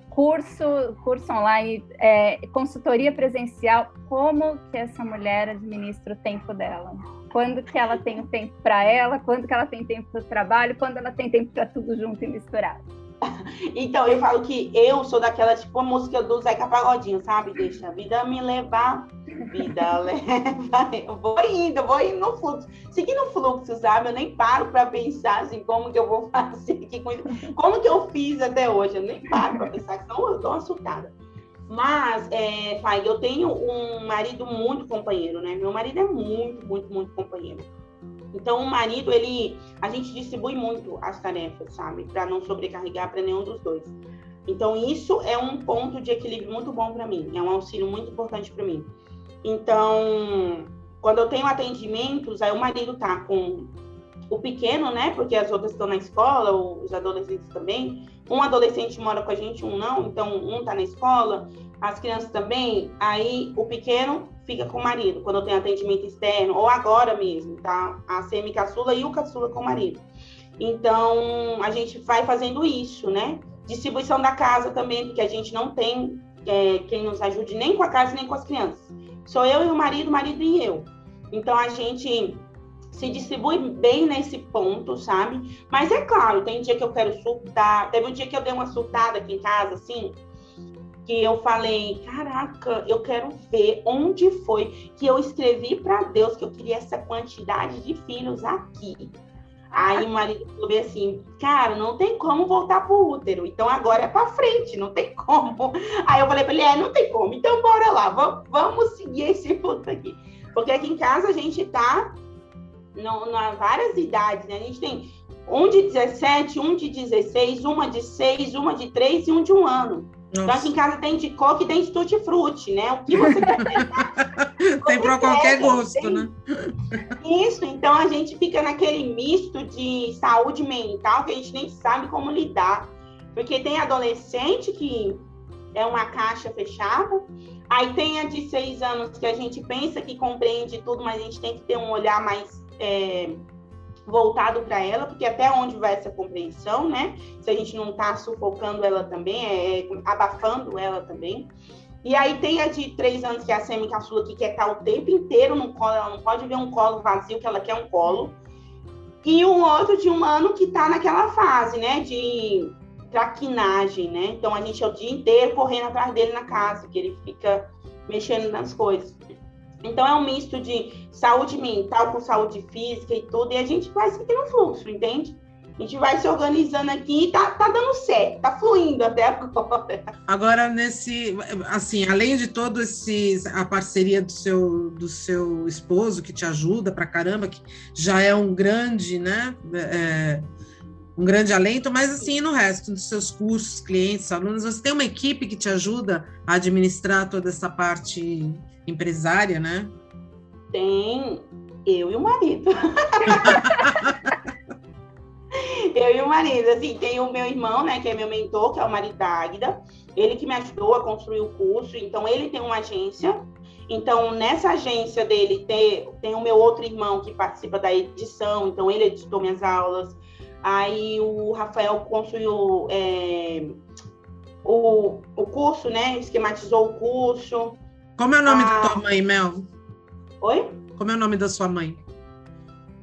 curso, curso online, é, consultoria presencial, como que essa mulher administra o tempo dela? Quando que ela tem o tempo para ela, quando que ela tem tempo para o trabalho, quando ela tem tempo para tudo junto e misturado? Então, eu falo que eu sou daquela, tipo, a música do Zeca Pagodinho, sabe? Deixa a vida me levar, vida leva. Eu vou indo, vou indo no fluxo. Seguindo o fluxo, sabe? Eu nem paro para pensar, assim, como que eu vou fazer aqui com isso. Como que eu fiz até hoje? Eu nem paro para pensar, senão eu dou uma surtada. Mas, é, pai, eu tenho um marido muito companheiro, né? Meu marido é muito, muito, muito companheiro. Então, o marido, ele, a gente distribui muito as tarefas, sabe, para não sobrecarregar para nenhum dos dois. Então, isso é um ponto de equilíbrio muito bom para mim, é um auxílio muito importante para mim. Então, quando eu tenho atendimentos, aí o marido tá com o pequeno, né? Porque as outras estão na escola, os adolescentes também. Um adolescente mora com a gente, um não, então um tá na escola, as crianças também. Aí o pequeno fica com o marido, quando eu tenho atendimento externo, ou agora mesmo, tá? A semi-caçula e o caçula com o marido. Então, a gente vai fazendo isso, né? Distribuição da casa também, porque a gente não tem é, quem nos ajude nem com a casa nem com as crianças. Sou eu e o marido, o marido e eu. Então, a gente se distribui bem nesse ponto, sabe? Mas é claro, tem dia que eu quero surtar. Teve um dia que eu dei uma surtada aqui em casa, assim, que eu falei, caraca, eu quero ver onde foi que eu escrevi para Deus que eu queria essa quantidade de filhos aqui. Aí o marido falou assim, cara, não tem como voltar pro útero, então agora é para frente, não tem como. Aí eu falei para ele, é, não tem como, então bora lá, vamos, vamos seguir esse ponto aqui. Porque aqui em casa a gente tá no, na várias idades, né? A gente tem um de 17, um de 16, uma de 6, uma de 3 e um de um ano. Nossa. Então aqui em casa tem de coque e tem de tutti-frutti, né? O que você quer Tem para qualquer gosto, tem... né? Isso, então a gente fica naquele misto de saúde mental que a gente nem sabe como lidar. Porque tem adolescente que é uma caixa fechada, aí tem a de seis anos que a gente pensa que compreende tudo, mas a gente tem que ter um olhar mais. É voltado para ela, porque até onde vai essa compreensão, né? Se a gente não está sufocando ela também, é, é, abafando ela também. E aí tem a de três anos, que é a semi-caçula, que quer estar o tempo inteiro no colo, ela não pode ver um colo vazio, que ela quer um colo. E um outro de um ano que está naquela fase, né? De traquinagem, né? Então a gente é o dia inteiro correndo atrás dele na casa, que ele fica mexendo nas coisas. Então é um misto de saúde mental com saúde física e tudo, e a gente vai seguindo um fluxo, entende? A gente vai se organizando aqui e tá, tá dando certo, tá fluindo até agora. Agora, nesse, assim, além de todo esse, a parceria do seu, do seu esposo, que te ajuda pra caramba, que já é um grande, né, é, um grande alento, mas assim, no resto dos seus cursos, clientes, alunos, você tem uma equipe que te ajuda a administrar toda essa parte empresária, né? Tem. Eu e o marido. eu e o marido, assim, tem o meu irmão, né, que é meu mentor, que é o marido da Águida, ele que me ajudou a construir o curso, então ele tem uma agência, então nessa agência dele tem, tem o meu outro irmão que participa da edição, então ele editou minhas aulas, aí o Rafael construiu é, o, o curso, né, esquematizou o curso. Como é o nome ah, da tua mãe, Mel? Oi? Como é o nome da sua mãe?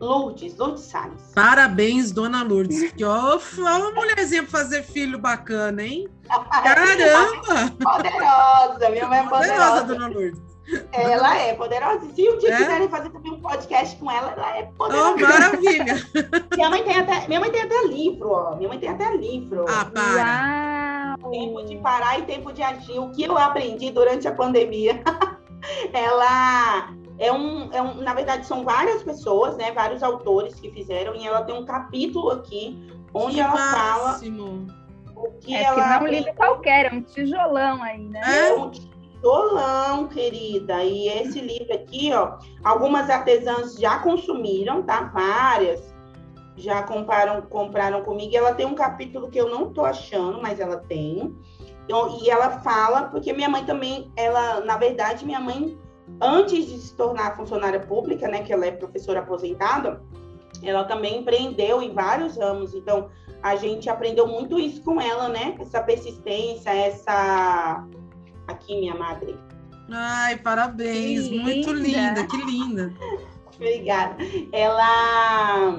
Lourdes, Lourdes Salles. Parabéns, dona Lourdes. Que ó, uma mulherzinha pra fazer filho bacana, hein? Caramba! poderosa, minha mãe é poderosa. Poderosa, dona Lourdes. Ela é poderosa. Se um dia é? quiserem fazer também um podcast com ela, ela é poderosa. Oh, maravilha! minha, mãe tem até, minha mãe tem até livro, ó. Minha mãe tem até livro. Ah, para! Uau. Tempo de parar e tempo de agir. O que eu aprendi durante a pandemia. ela é um, é um, na verdade, são várias pessoas, né? Vários autores que fizeram, e ela tem um capítulo aqui onde que ela máximo. fala o que é ela. Que não é um livro qualquer, é um tijolão aí, né? É tijolão, querida. E esse livro aqui, ó, algumas artesãs já consumiram, tá? Várias já compraram, compraram comigo. E ela tem um capítulo que eu não tô achando, mas ela tem. E ela fala, porque minha mãe também, ela, na verdade, minha mãe antes de se tornar funcionária pública, né, que ela é professora aposentada, ela também empreendeu em vários ramos. Então, a gente aprendeu muito isso com ela, né? Essa persistência, essa. Aqui, minha madre. Ai, parabéns! Linda. Muito linda, que linda! Obrigada. Ela.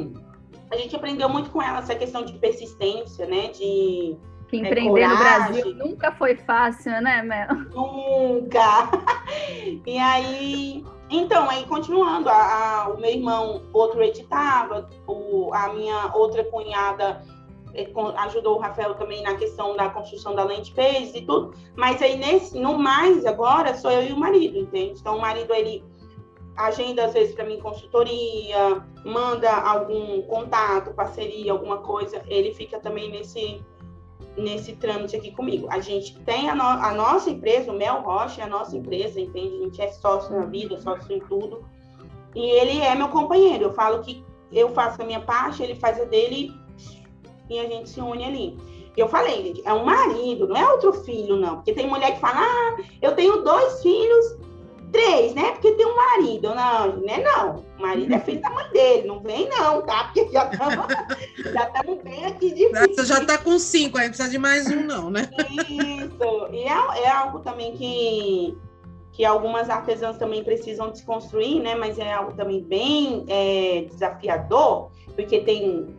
A gente aprendeu muito com ela essa questão de persistência, né? De que é empreender é no Brasil nunca foi fácil, né, Mel? Nunca! E aí, então, aí continuando, a, a, o meu irmão, outro editava, o, a minha outra cunhada ajudou o Rafael também na questão da construção da landing page e tudo, mas aí nesse, no mais agora sou eu e o marido, entende? Então o marido ele agenda às vezes para mim consultoria, manda algum contato, parceria, alguma coisa, ele fica também nesse nesse trâmite aqui comigo. A gente tem a, no, a nossa empresa, o Mel Rocha é a nossa empresa, entende? A gente é sócio na vida, sócio em tudo. E ele é meu companheiro. Eu falo que eu faço a minha parte, ele faz a dele e a gente se une ali. Eu falei, gente, é um marido, não é outro filho, não. Porque tem mulher que fala, ah, eu tenho dois filhos três, né? Porque tem um marido. Não, né? Não. O marido é filho da mãe dele. Não vem, não, tá? Porque já estamos já bem aqui de Você já está com cinco, aí precisa de mais um, não, né? Isso. E é, é algo também que, que algumas artesãs também precisam desconstruir, né? Mas é algo também bem é, desafiador, porque tem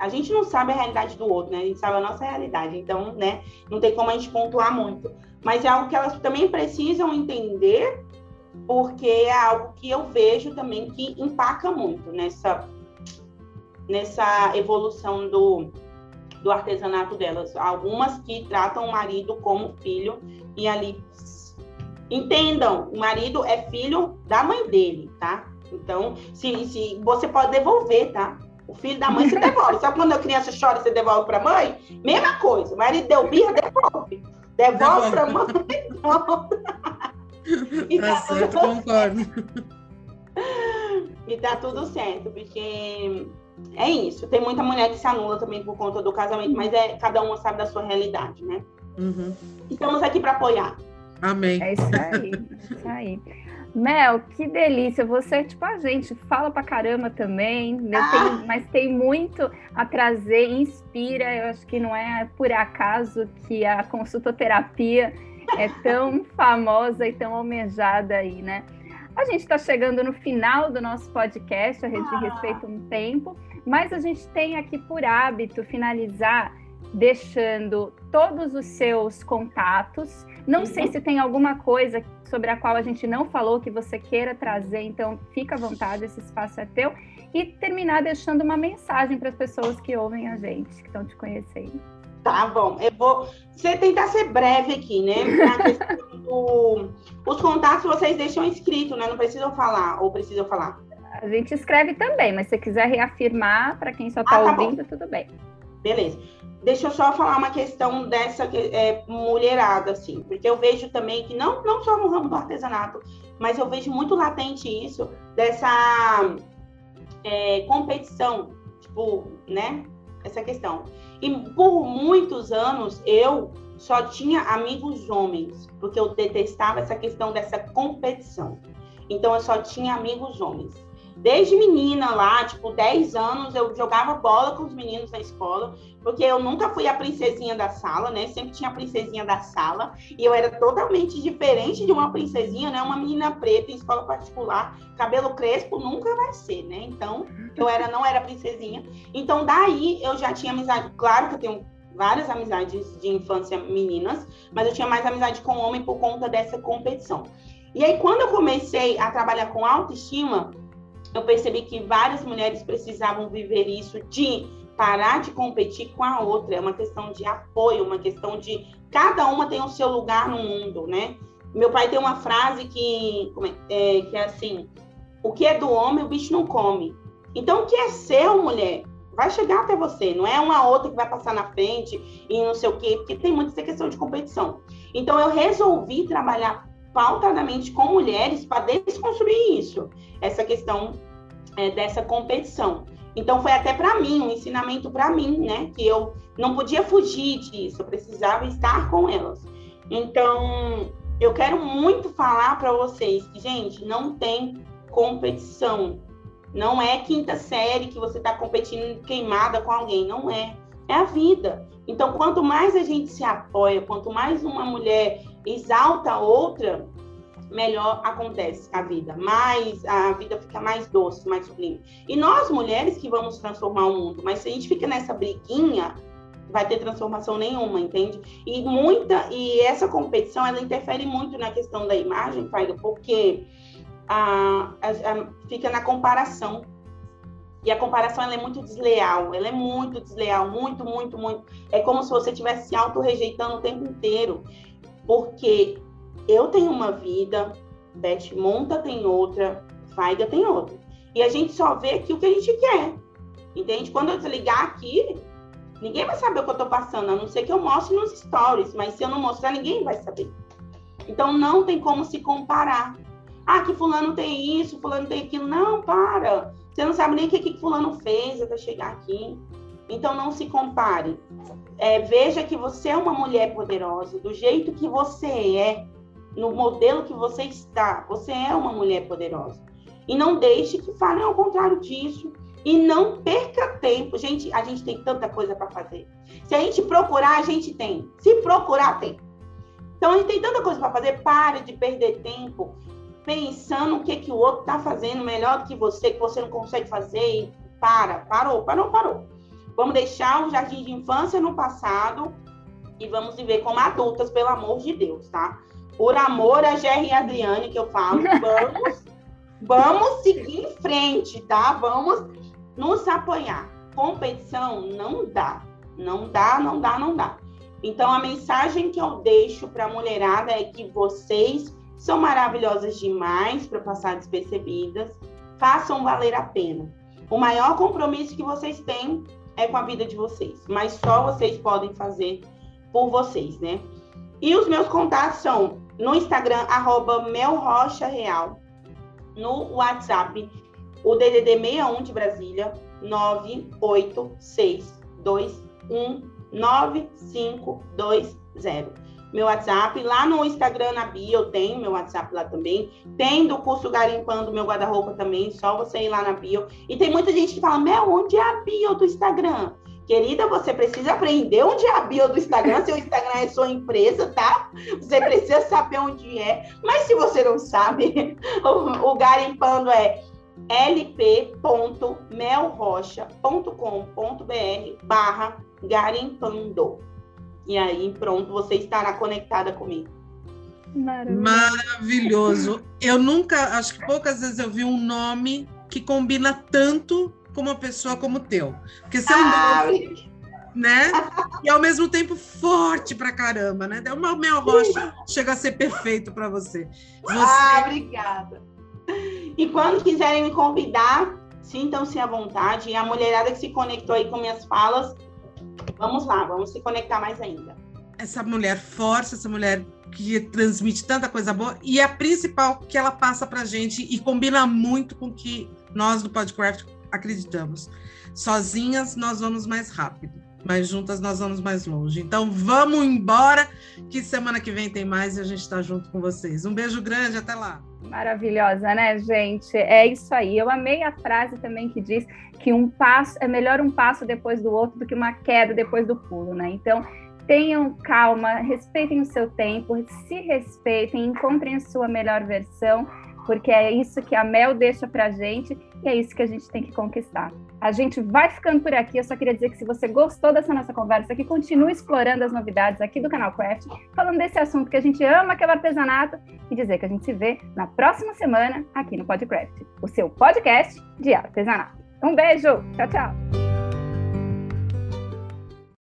a gente não sabe a realidade do outro, né? A gente sabe a nossa realidade, então, né? Não tem como a gente pontuar muito mas é algo que elas também precisam entender, porque é algo que eu vejo também que empaca muito nessa, nessa evolução do, do artesanato delas. Algumas que tratam o marido como filho e ali entendam, o marido é filho da mãe dele, tá? Então, se, se você pode devolver, tá? O filho da mãe se devolve. Só quando a criança chora, você devolve para a mãe? Mesma coisa. O marido deu birra, devolve. Devolve para a mãe. e tá, tá certo, tudo... concordo. E tá tudo certo, porque é isso. Tem muita mulher que se anula também por conta do casamento, mas é cada uma sabe da sua realidade, né? Uhum. Estamos aqui para apoiar. Amém. É isso aí. É isso aí. Mel, que delícia. Você é tipo a gente, fala pra caramba também, ah. tenho, mas tem muito a trazer, inspira. Eu acho que não é por acaso que a consultoterapia é tão famosa e tão almejada aí, né? A gente está chegando no final do nosso podcast, a Rede ah. Respeita um Tempo, mas a gente tem aqui por hábito finalizar deixando todos os seus contatos. Não uhum. sei se tem alguma coisa sobre a qual a gente não falou que você queira trazer, então fica à vontade, esse espaço é teu. E terminar deixando uma mensagem para as pessoas que ouvem a gente, que estão te conhecendo. Tá bom, eu vou você tentar ser breve aqui, né? Do... Os contatos vocês deixam escrito, né? Não precisam falar, ou precisam falar? A gente escreve também, mas se quiser reafirmar para quem só está ah, tá ouvindo, bom. tudo bem. Beleza. Deixa eu só falar uma questão dessa é, mulherada, assim, porque eu vejo também que não, não só no ramo do artesanato, mas eu vejo muito latente isso, dessa é, competição, tipo, né? Essa questão. E por muitos anos eu só tinha amigos homens, porque eu detestava essa questão dessa competição. Então eu só tinha amigos homens. Desde menina lá, tipo, 10 anos, eu jogava bola com os meninos na escola, porque eu nunca fui a princesinha da sala, né? Sempre tinha a princesinha da sala, e eu era totalmente diferente de uma princesinha, né? Uma menina preta em escola particular, cabelo crespo nunca vai ser, né? Então, eu era não era princesinha. Então, daí eu já tinha amizade, claro que eu tenho várias amizades de infância meninas, mas eu tinha mais amizade com homem por conta dessa competição. E aí, quando eu comecei a trabalhar com autoestima, eu percebi que várias mulheres precisavam viver isso de parar de competir com a outra, é uma questão de apoio, uma questão de cada uma tem o seu lugar no mundo, né? Meu pai tem uma frase que é, é, que é assim: o que é do homem, o bicho não come. Então, o que é seu, mulher, vai chegar até você, não é uma outra que vai passar na frente e não sei o quê, porque tem muita questão de competição. Então, eu resolvi trabalhar pautadamente com mulheres para desconstruir isso, essa questão é, dessa competição. Então foi até para mim um ensinamento para mim, né, que eu não podia fugir disso, eu precisava estar com elas. Então eu quero muito falar para vocês que gente não tem competição, não é quinta série que você está competindo queimada com alguém, não é. É a vida. Então, quanto mais a gente se apoia, quanto mais uma mulher exalta outra, melhor acontece a vida, mais a vida fica mais doce, mais sublime. E nós mulheres que vamos transformar o mundo, mas se a gente fica nessa briguinha, vai ter transformação nenhuma, entende? E muita e essa competição ela interfere muito na questão da imagem, Faiga, porque a, a, a, fica na comparação. E a comparação ela é muito desleal, ela é muito desleal, muito, muito, muito. É como se você estivesse se auto-rejeitando o tempo inteiro porque eu tenho uma vida, Beth Monta tem outra, Faiga tem outra. E a gente só vê aqui o que a gente quer. Entende? Quando eu desligar aqui, ninguém vai saber o que eu tô passando, a não ser que eu mostre nos stories, mas se eu não mostrar, ninguém vai saber. Então não tem como se comparar. Ah, que fulano tem isso, fulano tem aquilo. Não, para. Você não sabe nem o que, que fulano fez até chegar aqui. Então não se compare. É, veja que você é uma mulher poderosa, do jeito que você é, no modelo que você está, você é uma mulher poderosa. E não deixe que falem ao contrário disso. E não perca tempo. Gente, a gente tem tanta coisa para fazer. Se a gente procurar, a gente tem. Se procurar, tem. Então, a gente tem tanta coisa para fazer. Pare de perder tempo pensando o que, que o outro está fazendo melhor do que você, que você não consegue fazer. E para, parou, parou, parou. Vamos deixar o jardim de infância no passado e vamos viver como adultas, pelo amor de Deus, tá? Por amor a Jerry e a Adriane, que eu falo, vamos, vamos seguir em frente, tá? Vamos nos apoiar. Competição não dá, não dá, não dá, não dá. Então, a mensagem que eu deixo para a mulherada é que vocês são maravilhosas demais para passar despercebidas, façam valer a pena. O maior compromisso que vocês têm é com a vida de vocês, mas só vocês podem fazer por vocês, né? E os meus contatos são no Instagram, arroba melrochareal, no WhatsApp, o DDD 61 de Brasília, 986219520 meu WhatsApp. Lá no Instagram, na bio, eu tenho meu WhatsApp lá também. Tem do curso Garimpando meu guarda-roupa também, só você ir lá na bio. E tem muita gente que fala, Mel, onde é a bio do Instagram? Querida, você precisa aprender onde é a bio do Instagram. Seu Instagram é sua empresa, tá? Você precisa saber onde é. Mas se você não sabe, o, o Garimpando é lp.melrocha.com.br barra garimpando E aí, pronto, você estará conectada comigo. Maravilhoso. Maravilhoso. Eu nunca, acho que poucas vezes eu vi um nome que combina tanto com uma pessoa como o teu. Porque você é um ah, nome, né? E ao mesmo tempo forte pra caramba, né? O Mel Rocha chega a ser perfeito para você. você. Ah, obrigada. E quando quiserem me convidar, sintam-se à vontade. E a mulherada que se conectou aí com minhas falas, vamos lá, vamos se conectar mais ainda. Essa mulher forte, essa mulher que transmite tanta coisa boa e a principal que ela passa para gente e combina muito com o que nós do Podcraft acreditamos. Sozinhas nós vamos mais rápido, mas juntas nós vamos mais longe. Então vamos embora, que semana que vem tem mais e a gente está junto com vocês. Um beijo grande, até lá. Maravilhosa, né, gente? É isso aí. Eu amei a frase também que diz que um passo é melhor um passo depois do outro do que uma queda depois do pulo, né? Então, tenham calma, respeitem o seu tempo, se respeitem, encontrem a sua melhor versão, porque é isso que a Mel deixa pra gente e é isso que a gente tem que conquistar. A gente vai ficando por aqui. Eu só queria dizer que se você gostou dessa nossa conversa aqui, continue explorando as novidades aqui do canal Craft, falando desse assunto que a gente ama, que é o artesanato, e dizer que a gente se vê na próxima semana aqui no Podcraft, o seu podcast de artesanato. Um beijo! Tchau, tchau!